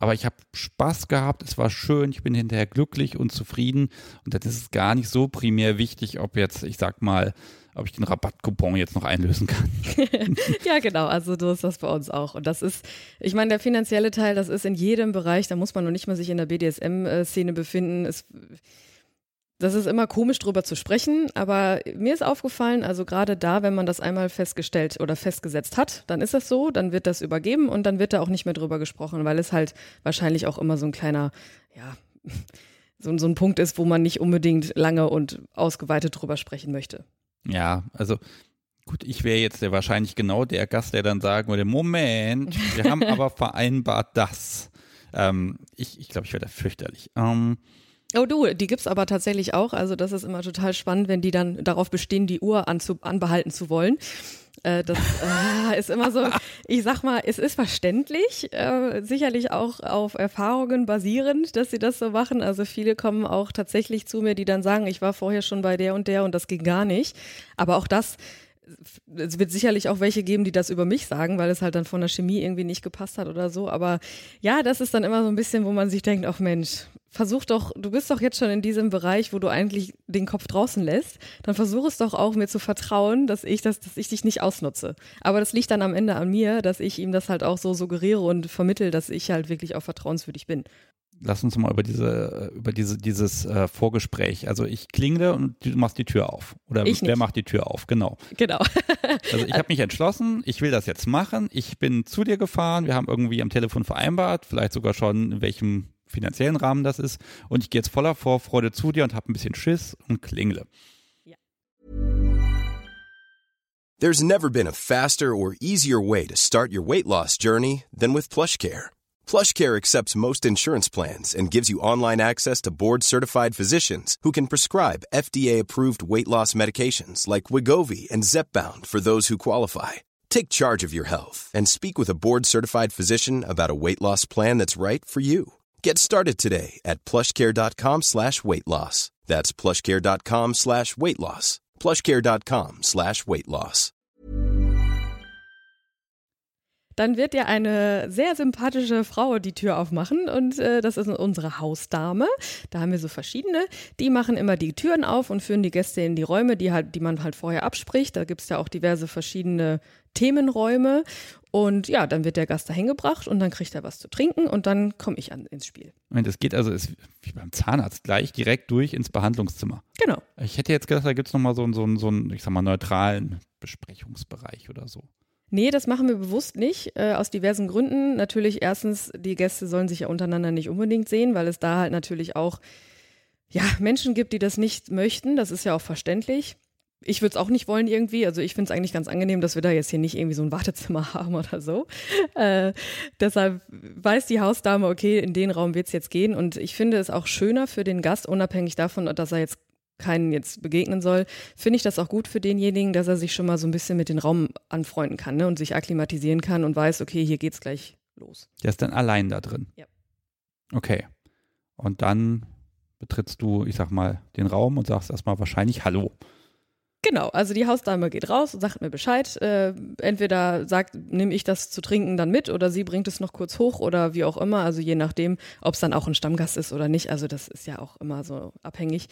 aber ich habe Spaß gehabt, es war schön, ich bin hinterher glücklich und zufrieden und dann ist gar nicht so primär wichtig, ob jetzt, ich sag mal, ob ich den Rabattcoupon jetzt noch einlösen kann. *laughs* Ja, genau. Also so ist das bei uns auch. Und das ist, ich meine, der finanzielle Teil, das ist in jedem Bereich, da muss man noch nicht mal sich in der BDSM-Szene befinden. Es, das ist immer komisch drüber zu sprechen, aber mir ist aufgefallen, also gerade da, wenn man das einmal festgestellt oder festgesetzt hat, dann ist das so, dann wird das übergeben und dann wird da auch nicht mehr drüber gesprochen, weil es halt wahrscheinlich auch immer so ein kleiner, ja, *laughs* so, so ein Punkt ist, wo man nicht unbedingt lange und ausgeweitet drüber sprechen möchte. Ja, also gut, ich wäre jetzt der wahrscheinlich genau der Gast, der dann sagen würde, Moment, wir haben *laughs* aber vereinbart das. Ähm, ich ich glaube, ich wäre da fürchterlich. Ähm, Oh du, die gibt's aber tatsächlich auch. Also das ist immer total spannend, wenn die dann darauf bestehen, die Uhr anzu anbehalten zu wollen. Äh, das äh, ist immer so, ich sag mal, es ist verständlich, äh, sicherlich auch auf Erfahrungen basierend, dass sie das so machen. Also viele kommen auch tatsächlich zu mir, die dann sagen, ich war vorher schon bei der und der und das ging gar nicht. Aber auch das es wird sicherlich auch welche geben, die das über mich sagen, weil es halt dann von der Chemie irgendwie nicht gepasst hat oder so. Aber ja, das ist dann immer so ein bisschen, wo man sich denkt, ach Mensch, versuch doch, du bist doch jetzt schon in diesem Bereich, wo du eigentlich den Kopf draußen lässt, dann versuch es doch auch, mir zu vertrauen, dass ich das, dass ich dich nicht ausnutze. Aber das liegt dann am Ende an mir, dass ich ihm das halt auch so suggeriere und vermittel, dass ich halt wirklich auch vertrauenswürdig bin. lass uns mal über diese, über diese, dieses äh, Vorgespräch. Also ich klingle und du machst die Tür auf. Oder Ich wer nicht. macht die Tür auf? Genau. Genau. *laughs* Also ich habe mich entschlossen, ich will das jetzt machen. Ich bin zu dir gefahren, wir haben irgendwie am Telefon vereinbart, vielleicht sogar schon, in welchem finanziellen Rahmen das ist. Und ich gehe jetzt voller Vorfreude zu dir und habe ein bisschen Schiss und klingle. There's never been a faster or easier way to start your weight loss journey than with PlushCare. PlushCare accepts most insurance plans and gives you online access to board-certified physicians who can prescribe FDA-approved weight loss medications like Wigovi and Zepbound for those who qualify. Take charge of your health and speak with a board-certified physician about a weight loss plan that's right for you. Get started today at plushcare.com slash weight loss. That's plushcare.com slash weight loss. plushcare.com slash weight loss. Dann wird ja eine sehr sympathische Frau die Tür aufmachen und äh, das ist unsere Hausdame. Da haben wir so verschiedene. Die machen immer die Türen auf und führen die Gäste in die Räume, die halt, die man halt vorher abspricht. Da gibt es ja auch diverse verschiedene Themenräume. Und ja, dann wird der Gast dahin gebracht und dann kriegt er was zu trinken und dann komme ich an, ins Spiel. Und das geht also, ist wie beim Zahnarzt, gleich direkt durch ins Behandlungszimmer. Genau. Ich hätte jetzt gedacht, da gibt es nochmal so, einen- so, einen- so einen, ich sag mal, neutralen Besprechungsbereich oder so. Nee, das machen wir bewusst nicht, äh, aus diversen Gründen. Natürlich erstens, die Gäste sollen sich ja untereinander nicht unbedingt sehen, weil es da halt natürlich auch ja, Menschen gibt, die das nicht möchten. Das ist ja auch verständlich. Ich würde es auch nicht wollen irgendwie. Also ich finde es eigentlich ganz angenehm, dass wir da jetzt hier nicht irgendwie so ein Wartezimmer *laughs* haben oder so. Äh, deshalb weiß die Hausdame, okay, in den Raum wird es jetzt gehen. Und ich finde es auch schöner für den Gast, unabhängig davon, dass er jetzt keinen jetzt begegnen soll, finde ich das auch gut für denjenigen, dass er sich schon mal so ein bisschen mit dem Raum anfreunden kann ne, und sich akklimatisieren kann und weiß, okay, hier geht's gleich los. Der ist dann allein da drin. Ja. Okay. Und dann betrittst du, ich sag mal, den Raum und sagst erstmal wahrscheinlich Hallo. Genau, also die Hausdame geht raus und sagt mir Bescheid. Äh, entweder sagt, nehme ich das zu trinken dann mit oder sie bringt es noch kurz hoch oder wie auch immer. Also je nachdem, ob es dann auch ein Stammgast ist oder nicht. Also das ist ja auch immer so abhängig.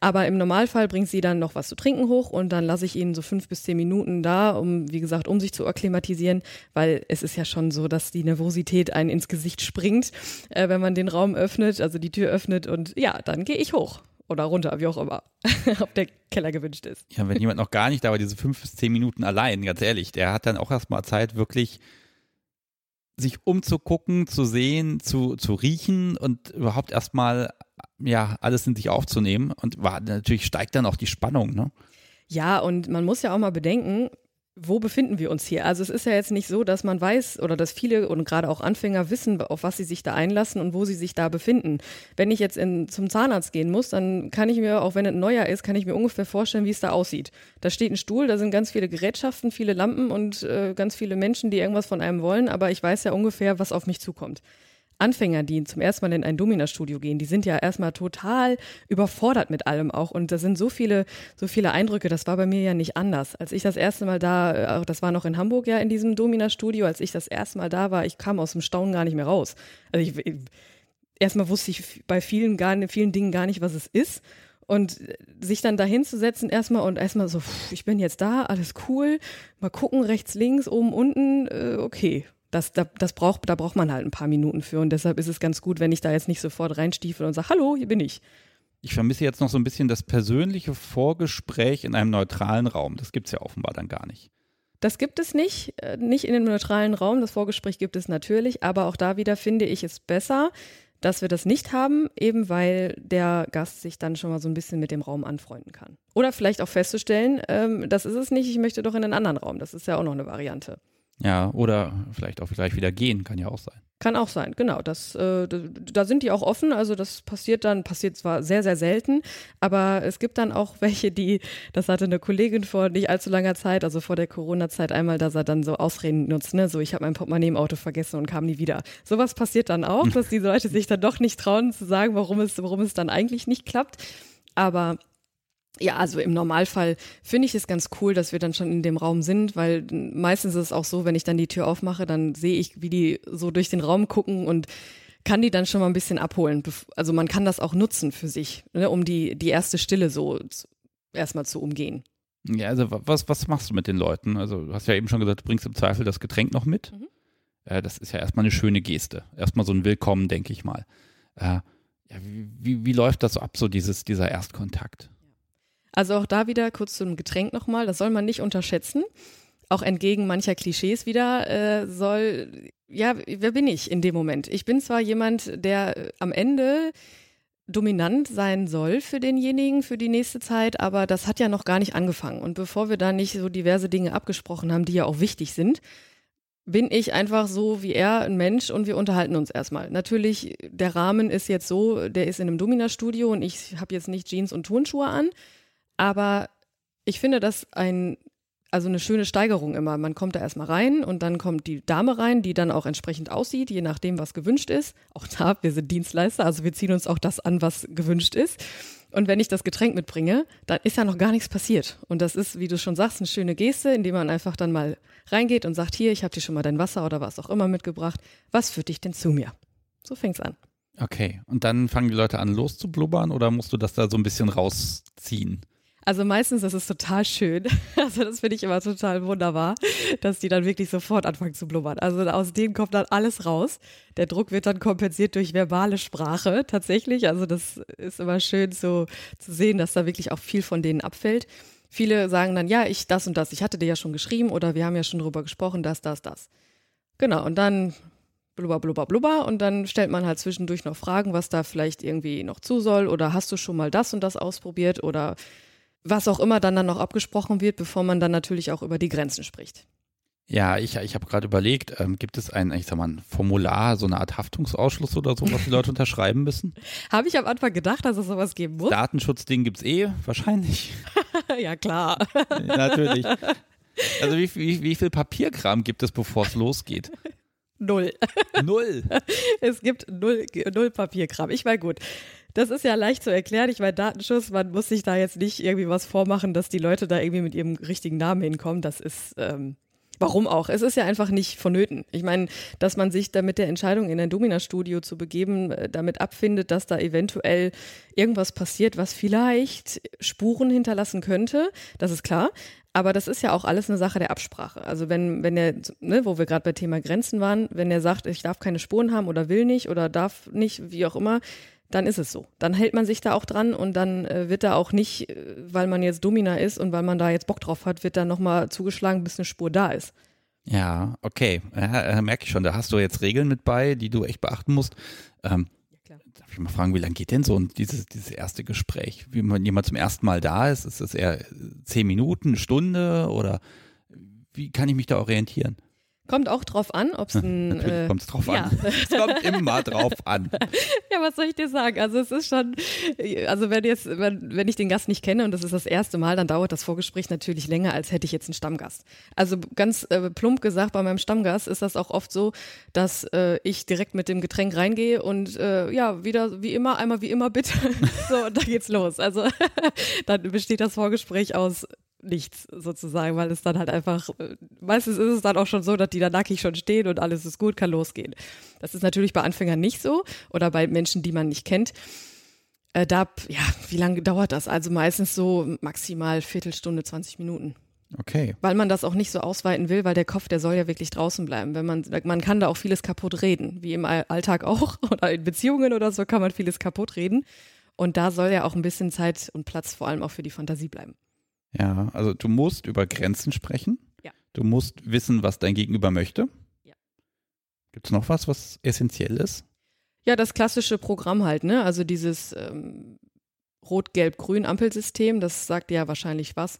Aber im Normalfall bringt sie dann noch was zu trinken hoch und dann lasse ich ihn so fünf bis zehn Minuten da, um, wie gesagt, um sich zu akklimatisieren, weil es ist ja schon so, dass die Nervosität einen ins Gesicht springt, äh, wenn man den Raum öffnet, also die Tür öffnet und ja, dann gehe ich hoch oder runter, wie auch immer, *laughs* ob der Keller gewünscht ist. Ja, wenn jemand noch gar nicht da war, diese fünf bis zehn Minuten allein, ganz ehrlich, der hat dann auch erstmal Zeit, wirklich sich umzugucken, zu sehen, zu, zu riechen und überhaupt erstmal ja, alles in sich aufzunehmen. Und war, natürlich steigt dann auch die Spannung, ne? Ja, und man muss ja auch mal bedenken, wo befinden wir uns hier? Also es ist ja jetzt nicht so, dass man weiß oder dass viele und gerade auch Anfänger wissen, auf was sie sich da einlassen und wo sie sich da befinden. Wenn ich jetzt in, zum Zahnarzt gehen muss, dann kann ich mir, auch wenn es ein neuer ist, kann ich mir ungefähr vorstellen, wie es da aussieht. Da steht ein Stuhl, da sind ganz viele Gerätschaften, viele Lampen und äh, ganz viele Menschen, die irgendwas von einem wollen, aber ich weiß ja ungefähr, was auf mich zukommt. Anfänger, die zum ersten Mal in ein Domina-Studio gehen, die sind ja erstmal total überfordert mit allem auch. Und da sind so viele, so viele Eindrücke. Das war bei mir ja nicht anders. Als ich das erste Mal da, äh, das war noch in Hamburg ja in diesem Domina-Studio, als ich das erste Mal da war, ich kam aus dem Staunen gar nicht mehr raus. Also ich, erstmal wusste ich bei vielen, gar, vielen Dingen gar nicht, was es ist. Und sich dann dahin zu erstmal und erstmal so, ich bin jetzt da, alles cool, mal gucken, rechts, links, oben, unten, äh, okay. Das, das, das braucht, da braucht man halt ein paar Minuten für und deshalb ist es ganz gut, wenn ich da jetzt nicht sofort reinstiefel und sage, hallo, hier bin ich. Ich vermisse jetzt noch so ein bisschen das persönliche Vorgespräch in einem neutralen Raum. Das gibt es ja offenbar dann gar nicht. Das gibt es nicht, äh, nicht in dem neutralen Raum. Das Vorgespräch gibt es natürlich, aber auch da wieder finde ich es besser, dass wir das nicht haben, eben weil der Gast sich dann schon mal so ein bisschen mit dem Raum anfreunden kann. Oder vielleicht auch festzustellen, ähm, das ist es nicht, ich möchte doch in einen anderen Raum. Das ist ja auch noch eine Variante. Ja, oder vielleicht auch gleich wieder gehen, kann ja auch sein. Kann auch sein, genau. Das, äh, da, sind die auch offen. Also das passiert dann, passiert zwar sehr, sehr selten, aber es gibt dann auch welche, die, das hatte eine Kollegin vor nicht allzu langer Zeit, also vor der Corona-Zeit einmal, dass er dann so Ausreden nutzt, ne? So, ich habe mein Portemonnaie im Auto vergessen und kam nie wieder. Sowas passiert dann auch, *laughs* dass die Leute sich dann doch nicht trauen zu sagen, warum es, warum es dann eigentlich nicht klappt. Aber ja, also im Normalfall finde ich es ganz cool, dass wir dann schon in dem Raum sind, weil meistens ist es auch so, wenn ich dann die Tür aufmache, dann sehe ich, wie die so durch den Raum gucken und kann die dann schon mal ein bisschen abholen. Also man kann das auch nutzen für sich, ne, um die, die erste Stille so erstmal zu umgehen. Ja, also was, was machst du mit den Leuten? Also du hast ja eben schon gesagt, du bringst im Zweifel das Getränk noch mit. Mhm. Äh, das ist ja erstmal eine schöne Geste. Erstmal so ein Willkommen, denke ich mal. Äh, ja, wie, wie, wie läuft das so ab, so dieses, dieser Erstkontakt? Also auch da wieder kurz zum Getränk nochmal, das soll man nicht unterschätzen. Auch entgegen mancher Klischees wieder äh, soll, ja, wer bin ich in dem Moment? Ich bin zwar jemand, der äh, am Ende dominant sein soll für denjenigen für die nächste Zeit, aber das hat ja noch gar nicht angefangen. Und bevor wir da nicht so diverse Dinge abgesprochen haben, die ja auch wichtig sind, bin ich einfach so wie er ein Mensch und wir unterhalten uns erstmal. Natürlich, der Rahmen ist jetzt so, der ist in einem Domina-Studio und ich habe jetzt nicht Jeans und Turnschuhe an, aber ich finde das ein, also eine schöne Steigerung immer. Man kommt da erstmal rein und dann kommt die Dame rein, die dann auch entsprechend aussieht, je nachdem, was gewünscht ist. Auch da, wir sind Dienstleister, also wir ziehen uns auch das an, was gewünscht ist. Und wenn ich das Getränk mitbringe, dann ist ja noch gar nichts passiert. Und das ist, wie du schon sagst, eine schöne Geste, indem man einfach dann mal reingeht und sagt, hier, ich habe dir schon mal dein Wasser oder was auch immer mitgebracht. Was führt dich denn zu mir? So fängt's an. Okay, und dann fangen die Leute an loszublubbern oder musst du das da so ein bisschen rausziehen? Also meistens ist es total schön. *laughs* Also das finde ich immer total wunderbar, dass die dann wirklich sofort anfangen zu blubbern. Also aus denen kommt dann alles raus. Der Druck wird dann kompensiert durch verbale Sprache tatsächlich. Also das ist immer schön so zu sehen, dass da wirklich auch viel von denen abfällt. Viele sagen dann, ja, ich das und das, ich hatte dir ja schon geschrieben oder wir haben ja schon drüber gesprochen, das, das, das. Genau, und dann blubber, blubber, blubber und dann stellt man halt zwischendurch noch Fragen, was da vielleicht irgendwie noch zu soll oder hast du schon mal das und das ausprobiert oder was auch immer dann dann noch abgesprochen wird, bevor man dann natürlich auch über die Grenzen spricht. Ja, ich, ich habe gerade überlegt, ähm, gibt es ein, ich sag mal, ein Formular, so eine Art Haftungsausschluss oder so, was die Leute *laughs* unterschreiben müssen? habe ich am Anfang gedacht, dass es sowas geben muss. Datenschutzding gibt's eh, wahrscheinlich. *laughs* ja, klar. Natürlich. Also wie, wie, wie viel Papierkram gibt es, bevor es losgeht? Null. Null. *laughs* Es gibt null, null Papierkram. Ich meine, gut. Das ist ja leicht zu erklären. Ich meine, Datenschutz, man muss sich da jetzt nicht irgendwie was vormachen, dass die Leute da irgendwie mit ihrem richtigen Namen hinkommen. Das ist, ähm, Warum auch? Es ist ja einfach nicht vonnöten. Ich meine, dass man sich da mit der Entscheidung in ein Domina-Studio zu begeben, äh, damit abfindet, dass da eventuell irgendwas passiert, was vielleicht Spuren hinterlassen könnte, das ist klar. Aber das ist ja auch alles eine Sache der Absprache. Also wenn, wenn er, ne, wo wir gerade bei Thema Grenzen waren, wenn er sagt, ich darf keine Spuren haben oder will nicht oder darf nicht, wie auch immer, dann ist es so. Dann hält man sich da auch dran und dann äh, wird da auch nicht, äh, weil man jetzt Domina ist und weil man da jetzt Bock drauf hat, wird da nochmal zugeschlagen, bis eine Spur da ist. Ja, okay. Ja, äh, merke ich schon. Da hast du jetzt Regeln mit bei, die du echt beachten musst. Ähm, ja, darf ich mal fragen, wie lange geht denn so dieses, dieses erste Gespräch? Wie man jemand zum ersten Mal da ist? Ist das eher zehn Minuten, eine Stunde oder wie kann ich mich da orientieren? Kommt auch drauf an, ob es ein. Natürlich äh, kommt es drauf ja. an. es kommt immer drauf an. *laughs* Ja, was soll ich dir sagen? Also es ist schon, also wenn jetzt, wenn, wenn ich den Gast nicht kenne und das ist das erste Mal, dann dauert das Vorgespräch natürlich länger, als hätte ich jetzt einen Stammgast. Also ganz äh, plump gesagt, bei meinem Stammgast ist das auch oft so, dass äh, ich direkt mit dem Getränk reingehe und äh, ja, wieder wie immer, einmal wie immer bitte. *laughs* so, und da geht's los. Also *laughs* dann besteht das Vorgespräch aus nichts sozusagen, weil es dann halt einfach, meistens ist es dann auch schon so, dass die da nackig schon stehen und alles ist gut, kann losgehen. Das ist natürlich bei Anfängern nicht so oder bei Menschen, die man nicht kennt. Äh, da, ja, wie lange dauert das? Also meistens so maximal Viertelstunde, 20 Minuten. Okay. Weil man das auch nicht so ausweiten will, weil der Kopf, der soll ja wirklich draußen bleiben. Wenn man, man kann da auch vieles kaputt reden, wie im Alltag auch *laughs* oder in Beziehungen oder so kann man vieles kaputt reden. Und da soll ja auch ein bisschen Zeit und Platz vor allem auch für die Fantasie bleiben. Ja, also du musst über Grenzen sprechen. Ja. Du musst wissen, was dein Gegenüber möchte. Ja. Gibt es noch was, was essentiell ist? Ja, das klassische Programm halt, ne? Also dieses ähm, Rot-Gelb-Grün-Ampelsystem, das sagt ja wahrscheinlich was.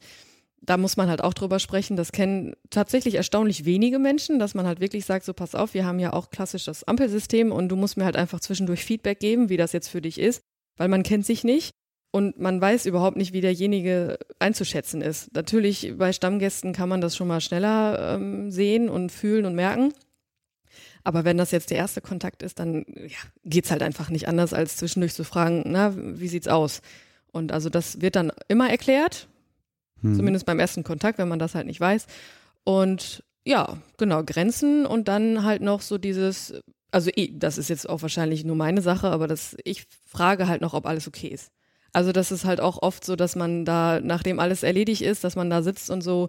Da muss man halt auch drüber sprechen. Das kennen tatsächlich erstaunlich wenige Menschen, dass man halt wirklich sagt, so pass auf, wir haben ja auch klassisch das Ampelsystem und du musst mir halt einfach zwischendurch Feedback geben, wie das jetzt für dich ist, weil man kennt sich nicht und man weiß überhaupt nicht, wie derjenige einzuschätzen ist. Natürlich bei Stammgästen kann man das schon mal schneller ähm, sehen und fühlen und merken. Aber wenn das jetzt der erste Kontakt ist, dann ja, geht's halt einfach nicht anders, als zwischendurch zu fragen, na, wie sieht's aus? Und also das wird dann immer erklärt, hm. zumindest beim ersten Kontakt, wenn man das halt nicht weiß. Und ja, genau, Grenzen und dann halt noch so dieses, also das ist jetzt auch wahrscheinlich nur meine Sache, aber das, ich frage halt noch, ob alles okay ist. Also das ist halt auch oft so, dass man da, nachdem alles erledigt ist, dass man da sitzt und so,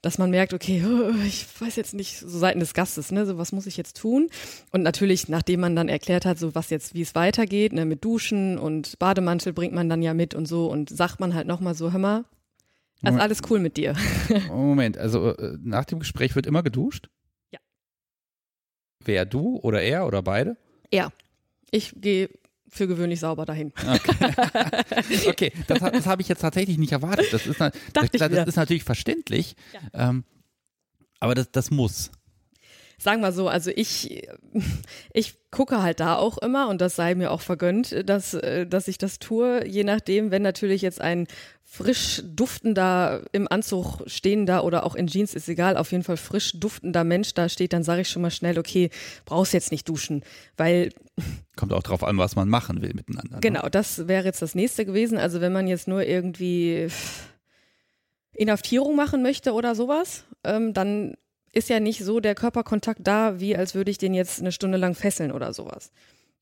dass man merkt, okay, *laughs* ich weiß jetzt nicht, so Seiten des Gastes, ne, so was muss ich jetzt tun? Und natürlich, nachdem man dann erklärt hat, so was jetzt, wie es weitergeht, ne, mit Duschen und Bademantel bringt man dann ja mit und so und sagt man halt nochmal so, hör mal, also alles cool mit dir. *laughs* Moment, also äh, nach dem Gespräch wird immer geduscht? Ja. Wer, du oder er oder beide? Ja. Ich gehe für gewöhnlich sauber dahin. Okay, *laughs* okay. das, das habe ich jetzt tatsächlich nicht erwartet. Das ist, *laughs* das, das, ist natürlich verständlich, ja. ähm, aber das, das muss. Sagen wir so, also ich, ich gucke halt da auch immer und das sei mir auch vergönnt, dass, äh, dass ich das tue, je nachdem, wenn natürlich jetzt ein frisch duftender, im Anzug stehender oder auch in Jeans, ist egal, auf jeden Fall frisch duftender Mensch da steht, dann sage ich schon mal schnell, okay, brauchst jetzt nicht duschen, weil Kommt auch drauf an, was man machen will miteinander. Ne? Genau, das wäre jetzt das nächste gewesen. Also wenn man jetzt nur irgendwie Inhaftierung machen möchte oder sowas, ähm, dann ist ja nicht so der Körperkontakt da, wie als würde ich den jetzt eine Stunde lang fesseln oder sowas.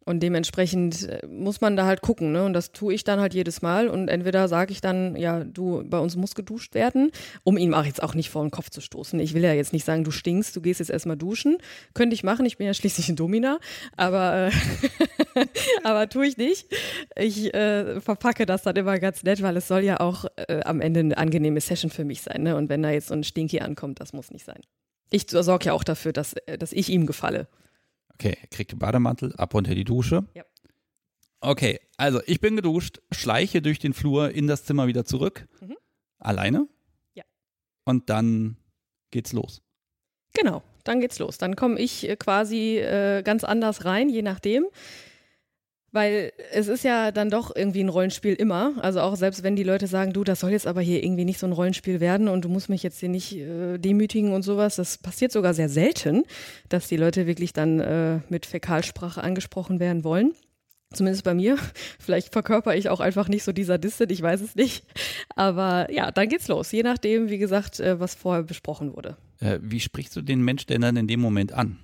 Und dementsprechend äh, muss man da halt gucken, ne? Und das tue ich dann halt jedes Mal. Und entweder sage ich dann, ja, du, bei uns muss geduscht werden, um ihm auch jetzt auch nicht vor den Kopf zu stoßen. Ich will ja jetzt nicht sagen, du stinkst, du gehst jetzt erstmal duschen. Könnte ich machen, ich bin ja schließlich ein Domina, aber, äh, *laughs* aber tue ich nicht. Ich äh, verpacke das dann immer ganz nett, weil es soll ja auch äh, am Ende eine angenehme Session für mich sein. Ne? Und wenn da jetzt so ein Stinky ankommt, das muss nicht sein. Ich sorge ja auch dafür, dass, äh, dass ich ihm gefalle. Okay, er kriegt den Bademantel, ab unter die Dusche. Ja. Okay, also ich bin geduscht, schleiche durch den Flur in das Zimmer wieder zurück. Mhm. Alleine? Ja. Und dann geht's los. Genau, dann geht's los. Dann komme ich äh, quasi äh, ganz anders rein, je nachdem. Weil es ist ja dann doch irgendwie ein Rollenspiel immer. Also auch selbst wenn die Leute sagen, du, das soll jetzt aber hier irgendwie nicht so ein Rollenspiel werden und du musst mich jetzt hier nicht äh, demütigen und sowas. Das passiert sogar sehr selten, dass die Leute wirklich dann äh, mit Fäkalsprache angesprochen werden wollen. Zumindest bei mir. *laughs* Vielleicht verkörper ich auch einfach nicht so dieser Distant, ich weiß es nicht. Aber ja, dann geht's los. Je nachdem, wie gesagt, äh, was vorher besprochen wurde. Äh, wie sprichst du den Mensch denn dann in dem Moment an?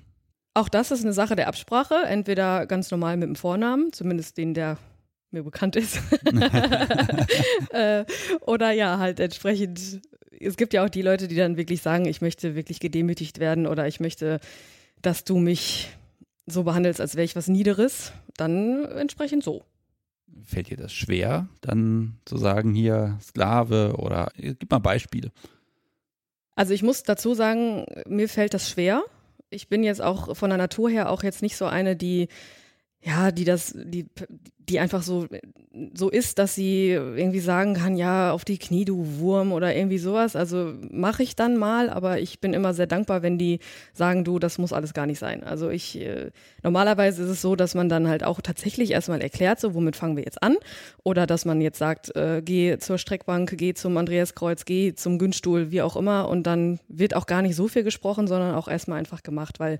Auch das ist eine Sache der Absprache, entweder ganz normal mit dem Vornamen, zumindest den, der mir bekannt ist. *laughs* äh, oder ja, halt entsprechend, es gibt ja auch die Leute, die dann wirklich sagen, ich möchte wirklich gedemütigt werden oder ich möchte, dass du mich so behandelst, als wäre ich was Niederes, dann entsprechend so. Fällt dir das schwer, dann zu sagen, hier Sklave oder gib mal Beispiele? Also ich muss dazu sagen, mir fällt das schwer ich bin jetzt auch von der Natur her auch jetzt nicht so eine, die ja, die das, die, die einfach so, so ist, dass sie irgendwie sagen kann, ja, auf die Knie, du Wurm oder irgendwie sowas. Also mache ich dann mal, aber ich bin immer sehr dankbar, wenn die sagen, du, das muss alles gar nicht sein. Also ich, äh, normalerweise ist es so, dass man dann halt auch tatsächlich erstmal erklärt, so, womit fangen wir jetzt an? Oder dass man jetzt sagt, äh, geh zur Streckbank, geh zum Andreaskreuz, geh zum Günststuhl, wie auch immer. Und dann wird auch gar nicht so viel gesprochen, sondern auch erstmal einfach gemacht, weil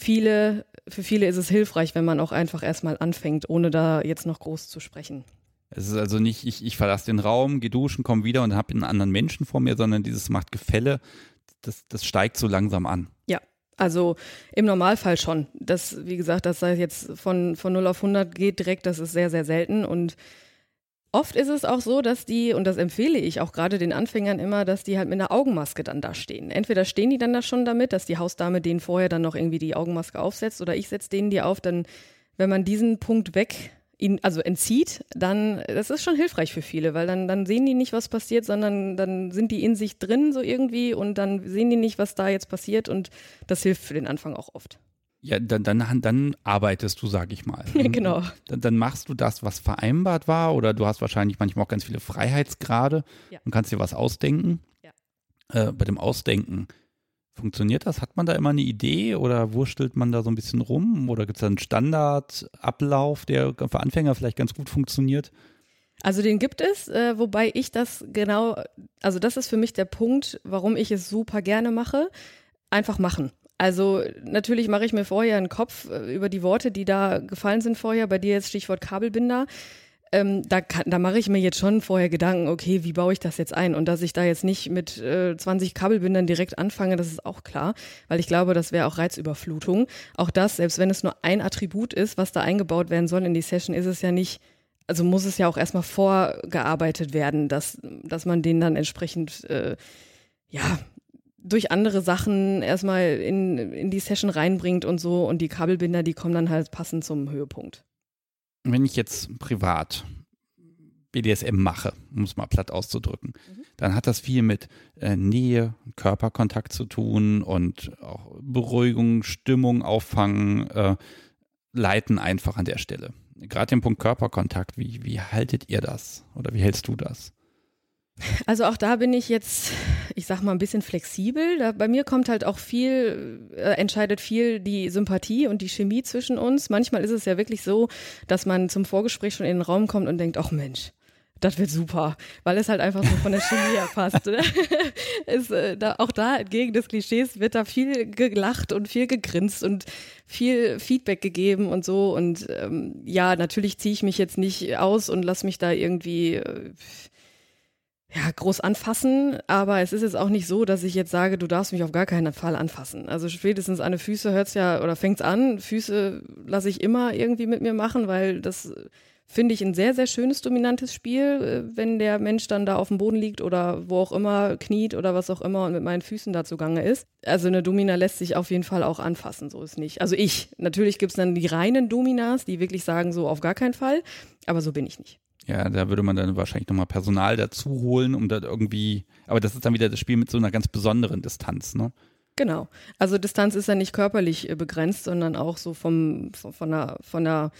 viele, für viele ist es hilfreich, wenn man auch einfach erstmal anfängt, ohne da jetzt noch groß zu sprechen. Es ist also nicht, ich, ich verlasse den Raum, gehe duschen, komme wieder und habe einen anderen Menschen vor mir, sondern dieses macht Gefälle, das, das steigt so langsam an. Ja, also im Normalfall schon. Das, wie gesagt, das sei jetzt von, von 0 auf 100 geht direkt, das ist sehr, sehr selten und Oft ist es auch so, dass die, und das empfehle ich auch gerade den Anfängern immer, dass die halt mit einer Augenmaske dann da stehen. Entweder stehen die dann da schon damit, dass die Hausdame denen vorher dann noch irgendwie die Augenmaske aufsetzt oder ich setze denen die auf, dann, wenn man diesen Punkt weg, ihn, also entzieht, dann, das ist schon hilfreich für viele, weil dann, dann sehen die nicht, was passiert, sondern dann sind die in sich drin so irgendwie und dann sehen die nicht, was da jetzt passiert und das hilft für den Anfang auch oft. Ja, dann, dann, dann arbeitest du, sag ich mal. *laughs* genau. Dann, dann, machst du das, was vereinbart war, oder du hast wahrscheinlich manchmal auch ganz viele Freiheitsgrade ja. und kannst dir was ausdenken. Ja. Äh, bei dem Ausdenken, funktioniert das? Hat man da immer eine Idee oder wurstelt man da so ein bisschen rum? Oder gibt es da einen Standardablauf, der für Anfänger vielleicht ganz gut funktioniert? Also den gibt es, äh, wobei ich das genau, also das ist für mich der Punkt, warum ich es super gerne mache. Einfach machen. Also natürlich mache ich mir vorher einen Kopf äh, über die Worte, die da gefallen sind vorher. Bei dir jetzt Stichwort Kabelbinder. Ähm, da, da mache ich mir jetzt schon vorher Gedanken, okay, wie baue ich das jetzt ein? Und dass ich da jetzt nicht mit äh, 20 Kabelbindern direkt anfange, das ist auch klar, weil ich glaube, das wäre auch Reizüberflutung. Auch das, selbst wenn es nur ein Attribut ist, was da eingebaut werden soll in die Session, ist es ja nicht, also muss es ja auch erstmal vorgearbeitet werden, dass, dass man den dann entsprechend, äh, ja, durch andere Sachen erstmal in, in die Session reinbringt und so. Und die Kabelbinder, die kommen dann halt passend zum Höhepunkt. Wenn ich jetzt privat BDSM mache, um es mal platt auszudrücken, mhm. dann hat das viel mit äh, Nähe, Körperkontakt zu tun und auch Beruhigung, Stimmung auffangen, äh, leiten einfach an der Stelle. Gerade den Punkt Körperkontakt, wie, wie haltet ihr das oder wie hältst du das? Also auch da bin ich jetzt, ich sag mal, ein bisschen flexibel. Da, bei mir kommt halt auch viel, äh, entscheidet viel die Sympathie und die Chemie zwischen uns. Manchmal ist es ja wirklich so, dass man zum Vorgespräch schon in den Raum kommt und denkt, ach Mensch, das wird super, weil es halt einfach so von der Chemie her passt. *laughs* Ne? äh, da, auch da entgegen des Klischees wird da viel gelacht und viel gegrinst und viel Feedback gegeben und so. Und ähm, ja, natürlich ziehe ich mich jetzt nicht aus und lass mich da irgendwie äh, ja, groß anfassen, aber es ist jetzt auch nicht so, dass ich jetzt sage, du darfst mich auf gar keinen Fall anfassen. Also spätestens an die Füße hört's ja oder fängt's an. Füße lasse ich immer irgendwie mit mir machen, weil das finde ich ein sehr, sehr schönes, dominantes Spiel, äh, wenn der Mensch dann da auf dem Boden liegt oder wo auch immer kniet oder was auch immer und mit meinen Füßen da zugange ist. Also eine Domina lässt sich auf jeden Fall auch anfassen, so ist nicht. Also ich, natürlich gibt's dann die reinen Dominas, die wirklich sagen, so auf gar keinen Fall, aber so bin ich nicht. Ja, da würde man dann wahrscheinlich nochmal Personal dazu holen, um da irgendwie, aber das ist dann wieder das Spiel mit so einer ganz besonderen Distanz, ne? Genau. Also Distanz ist ja nicht körperlich äh, begrenzt, sondern auch so vom, von der, von der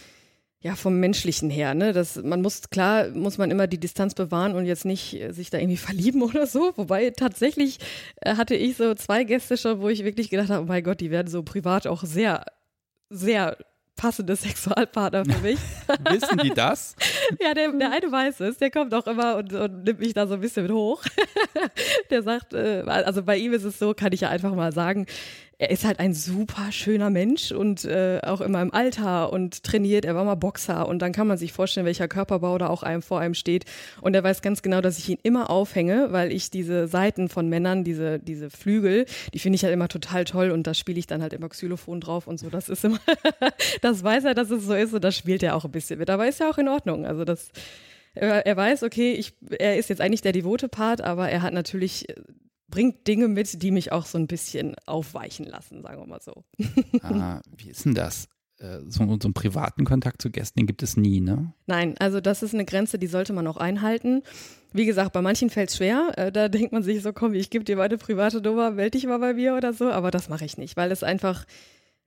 ja, vom Menschlichen her, ne? Das, man muss, klar, muss man immer die Distanz bewahren und jetzt nicht äh, sich da irgendwie *laughs* verlieben oder so. Wobei tatsächlich äh, hatte ich so zwei Gäste schon, wo ich wirklich gedacht habe, oh mein Gott, die werden so privat auch sehr, sehr passende Sexualpartner für mich. *laughs* Wissen die das? ja, der, der eine weiß es, der kommt auch immer und, und nimmt mich da so ein bisschen mit hoch. *laughs* der sagt, äh, also bei ihm ist es so, kann ich ja einfach mal sagen, er ist halt ein super schöner Mensch und äh, auch immer im Alter und trainiert. Er war mal Boxer und dann kann man sich vorstellen, welcher Körperbau da auch einem vor einem steht. Und er weiß ganz genau, dass ich ihn immer aufhänge, weil ich diese Seiten von Männern, diese, diese Flügel, die finde ich halt immer total toll und da spiele ich dann halt immer Xylophon drauf und so. Das ist immer, *laughs* das weiß er, dass es so ist und das spielt er auch ein bisschen mit. Aber ist ja auch in Ordnung. Also das, er weiß, okay, ich, er ist jetzt eigentlich der devote Part, aber er hat natürlich bringt Dinge mit, die mich auch so ein bisschen aufweichen lassen, sagen wir mal so. *laughs* ah, wie ist denn das? Äh, so, so einen privaten Kontakt zu Gästen, den gibt es nie, ne? Nein, also das ist eine Grenze, die sollte man auch einhalten. Wie gesagt, bei manchen fällt es schwer. Äh, da denkt man sich so, komm, ich gebe dir meine private Nummer, melde dich mal bei mir oder so. Aber das mache ich nicht, weil es einfach,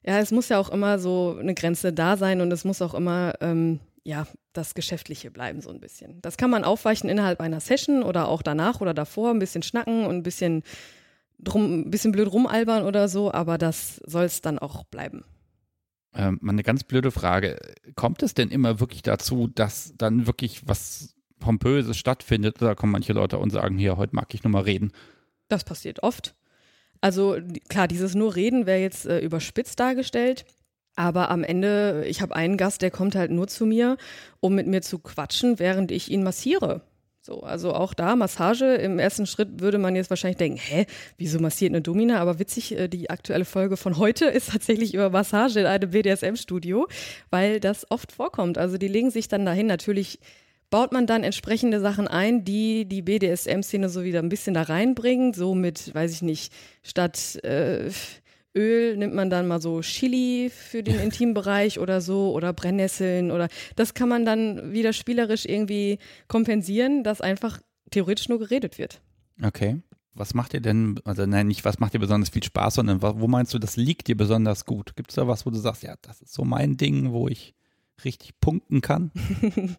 ja, es muss ja auch immer so eine Grenze da sein und es muss auch immer, ähm, ja, das Geschäftliche bleiben so ein bisschen. Das kann man aufweichen innerhalb einer Session oder auch danach oder davor, ein bisschen schnacken und ein bisschen drum, ein bisschen blöd rumalbern oder so, aber das soll es dann auch bleiben. Ähm, eine ganz blöde Frage. Kommt es denn immer wirklich dazu, dass dann wirklich was Pompöses stattfindet? Oder kommen manche Leute und sagen, hier, heute mag ich nur mal reden? Das passiert oft. Also klar, dieses nur Reden wäre jetzt äh, überspitzt dargestellt. Aber am Ende, ich habe einen Gast, der kommt halt nur zu mir, um mit mir zu quatschen, während ich ihn massiere. So, also auch da Massage. Im ersten Schritt würde man jetzt wahrscheinlich denken, hä, wieso massiert eine Domina? Aber witzig, äh, die aktuelle Folge von heute *laughs* ist tatsächlich über Massage in einem BDSM-Studio, weil das oft vorkommt. Also die legen sich dann dahin. Natürlich baut man dann entsprechende Sachen ein, die die BDSM-Szene so wieder ein bisschen da reinbringen. So mit, weiß ich nicht, statt äh, Öl nimmt man dann mal so Chili für den Intimbereich oder so oder Brennnesseln oder das kann man dann wieder spielerisch irgendwie kompensieren, dass einfach theoretisch nur geredet wird. Okay. Was macht ihr denn, also nein, nicht was macht dir besonders viel Spaß, sondern wo meinst du, das liegt dir besonders gut? Gibt es da was, wo du sagst, ja, das ist so mein Ding, wo ich richtig punkten kann? *laughs*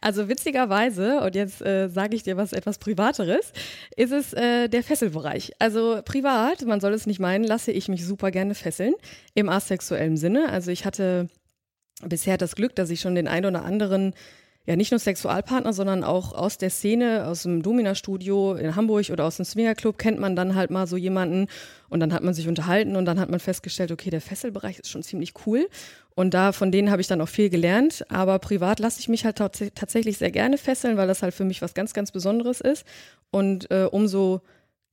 Also witzigerweise, und jetzt äh, sage ich dir was etwas Privateres, ist es äh, der Fesselbereich. Also privat, man soll es nicht meinen, lasse ich mich super gerne fesseln, im asexuellen Sinne. Also ich hatte bisher das Glück, dass ich schon den ein oder anderen ja nicht nur Sexualpartner, sondern auch aus der Szene, aus dem Domina-Studio in Hamburg oder aus dem Swingerclub kennt man dann halt mal so jemanden und dann hat man sich unterhalten und dann hat man festgestellt, okay, der Fesselbereich ist schon ziemlich cool und da von denen habe ich dann auch viel gelernt, aber privat lasse ich mich halt tatsächlich sehr gerne fesseln, weil das halt für mich was ganz, ganz Besonderes ist und äh, umso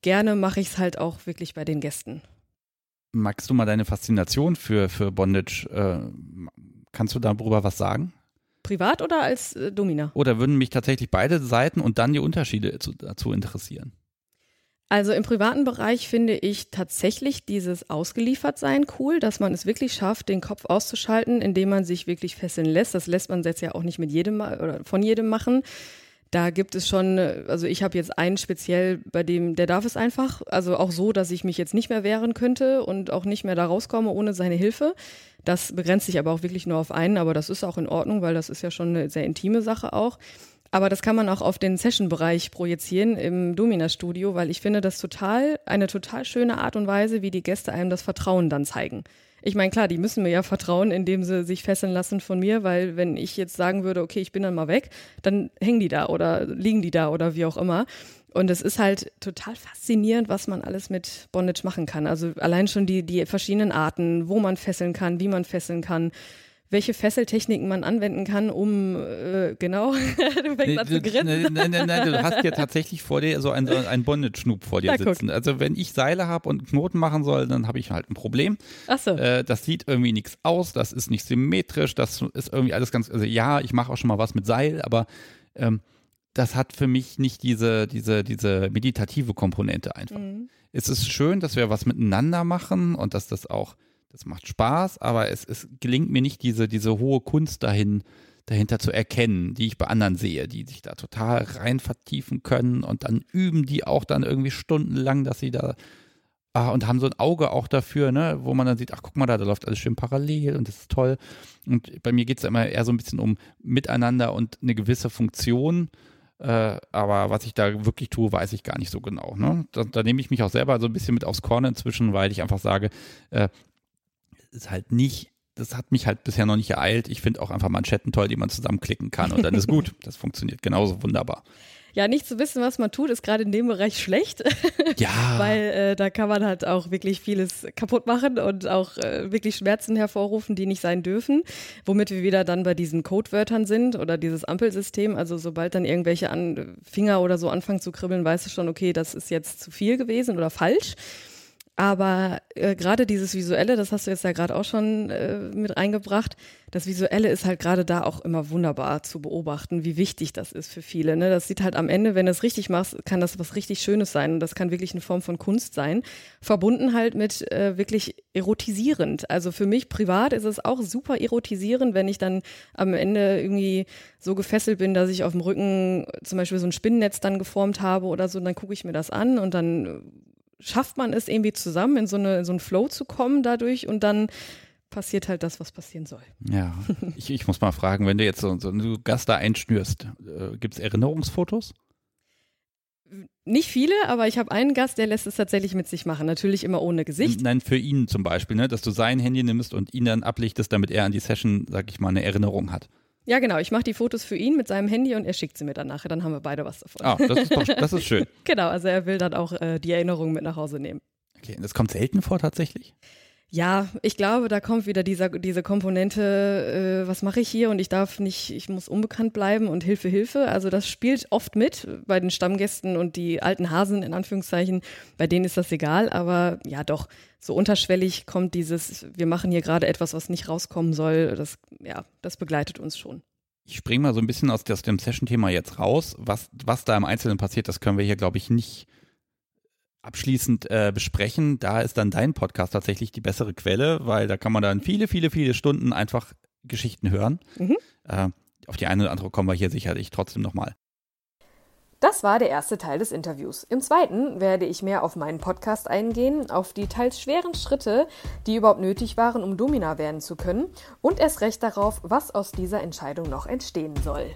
gerne mache ich es halt auch wirklich bei den Gästen. Magst du mal deine Faszination für, für Bondage, äh, kannst du darüber was sagen? Privat oder als äh, Domina? Oder würden mich tatsächlich beide Seiten und dann die Unterschiede zu, dazu interessieren? Also im privaten Bereich finde ich tatsächlich dieses Ausgeliefertsein cool, dass man es wirklich schafft, den Kopf auszuschalten, indem man sich wirklich fesseln lässt. Das lässt man jetzt ja auch nicht mit jedem oder von jedem machen. Da gibt es schon, also ich habe jetzt einen speziell, bei dem, der darf es einfach, also auch so, dass ich mich jetzt nicht mehr wehren könnte und auch nicht mehr da rauskomme ohne seine Hilfe. Das begrenzt sich aber auch wirklich nur auf einen, aber das ist auch in Ordnung, weil das ist ja schon eine sehr intime Sache auch. Aber das kann man auch auf den Session-Bereich projizieren im Domina-Studio, weil ich finde das total, eine total schöne Art und Weise, wie die Gäste einem das Vertrauen dann zeigen. Ich meine, klar, die müssen mir ja vertrauen, indem sie sich fesseln lassen von mir, weil wenn ich jetzt sagen würde, okay, ich bin dann mal weg, dann hängen die da oder liegen die da oder wie auch immer. Und es ist halt total faszinierend, was man alles mit Bondage machen kann. Also allein schon die, die verschiedenen Arten, wo man fesseln kann, wie man fesseln kann welche Fesseltechniken man anwenden kann, um äh, genau, *laughs* du fängst nee, an zu grinsen. Nein, nein, nein, du hast ja tatsächlich vor dir so einen, einen Bondage-Schnup vor dir Na, sitzen. Guck. Also wenn ich Seile habe und Knoten machen soll, dann habe ich halt ein Problem. Ach so. Äh, das sieht irgendwie nichts aus, das ist nicht symmetrisch, das ist irgendwie alles ganz, also ja, ich mache auch schon mal was mit Seil, aber ähm, das hat für mich nicht diese, diese, diese meditative Komponente einfach. Mhm. Es ist schön, dass wir was miteinander machen und dass das auch das macht Spaß, aber es, es gelingt mir nicht, diese, diese hohe Kunst dahin, dahinter zu erkennen, die ich bei anderen sehe, die sich da total rein vertiefen können und dann üben die auch dann irgendwie stundenlang, dass sie da ah, und haben so ein Auge auch dafür, ne, wo man dann sieht, ach guck mal da, da läuft alles schön parallel und das ist toll. Und bei mir geht es immer eher so ein bisschen um Miteinander und eine gewisse Funktion. Äh, aber was ich da wirklich tue, weiß ich gar nicht so genau. Ne? Da, da, nehme ich mich auch selber so ein bisschen mit aufs Korn inzwischen, weil ich einfach sage, äh, ist halt nicht, das hat mich halt bisher noch nicht ereilt. Ich finde auch einfach Manschetten toll, die man zusammenklicken kann und dann ist gut. *laughs* Das funktioniert genauso wunderbar. Ja, nicht zu wissen, was man tut, ist gerade in dem Bereich schlecht. *laughs* Ja. Weil äh, da kann man halt auch wirklich vieles kaputt machen und auch äh, wirklich Schmerzen hervorrufen, die nicht sein dürfen. Womit wir wieder dann bei diesen Codewörtern sind oder dieses Ampelsystem. Also sobald dann irgendwelche An Finger oder so anfangen zu kribbeln, weißt du schon, okay, das ist jetzt zu viel gewesen oder falsch. Aber äh, gerade dieses Visuelle, das hast du jetzt ja gerade auch schon äh, mit reingebracht, das Visuelle ist halt gerade da auch immer wunderbar zu beobachten, wie wichtig das ist für viele. Ne? Das sieht halt am Ende, wenn du es richtig machst, kann das was richtig Schönes sein und das kann wirklich eine Form von Kunst sein. Verbunden halt mit äh, wirklich erotisierend. Also für mich privat ist es auch super erotisierend, wenn ich dann am Ende irgendwie so gefesselt bin, dass ich auf dem Rücken zum Beispiel so ein Spinnennetz dann geformt habe oder so, dann gucke ich mir das an und dann schafft man es irgendwie zusammen, in so, eine, in so einen Flow zu kommen dadurch und dann passiert halt das, was passieren soll. Ja, *laughs* ich, ich muss mal fragen, wenn du jetzt so, so einen Gast da einschnürst, äh, gibt es Erinnerungsfotos? Nicht viele, aber ich habe einen Gast, der lässt es tatsächlich mit sich machen. Natürlich immer ohne Gesicht. Nein, für ihn zum Beispiel, ne? dass du sein Handy nimmst und ihn dann ablichtest, damit er an die Session, sag ich mal, eine Erinnerung hat. Ja, genau. Ich mache die Fotos für ihn mit seinem Handy und er schickt sie mir dann nachher. Dann haben wir beide was davon. Ah, das ist, doch, *laughs* das ist schön. genau, also er will dann auch äh, die Erinnerung mit nach Hause nehmen. Okay, und das kommt selten vor tatsächlich? Ja, ich glaube, da kommt wieder dieser, diese Komponente, äh, was mache ich hier und ich darf nicht, ich muss unbekannt bleiben und Hilfe, Hilfe. Also das spielt oft mit bei den Stammgästen und die alten Hasen in Anführungszeichen, bei denen ist das egal, aber ja doch, so unterschwellig kommt dieses, wir machen hier gerade etwas, was nicht rauskommen soll, das, ja, das begleitet uns schon. Ich springe mal so ein bisschen aus, aus dem Session-Thema jetzt raus. Was, was da im Einzelnen passiert, das können wir hier, glaube ich, nicht abschließend äh, besprechen. Da ist dann dein Podcast tatsächlich die bessere Quelle, weil da kann man dann viele, viele, viele Stunden einfach Geschichten hören. Mhm. Äh, auf die eine oder andere kommen wir hier sicherlich trotzdem nochmal. Das war der erste Teil des Interviews. Im zweiten werde ich mehr auf meinen Podcast eingehen, auf die teils schweren Schritte, die überhaupt nötig waren, um Domina werden zu können und erst recht darauf, was aus dieser Entscheidung noch entstehen soll.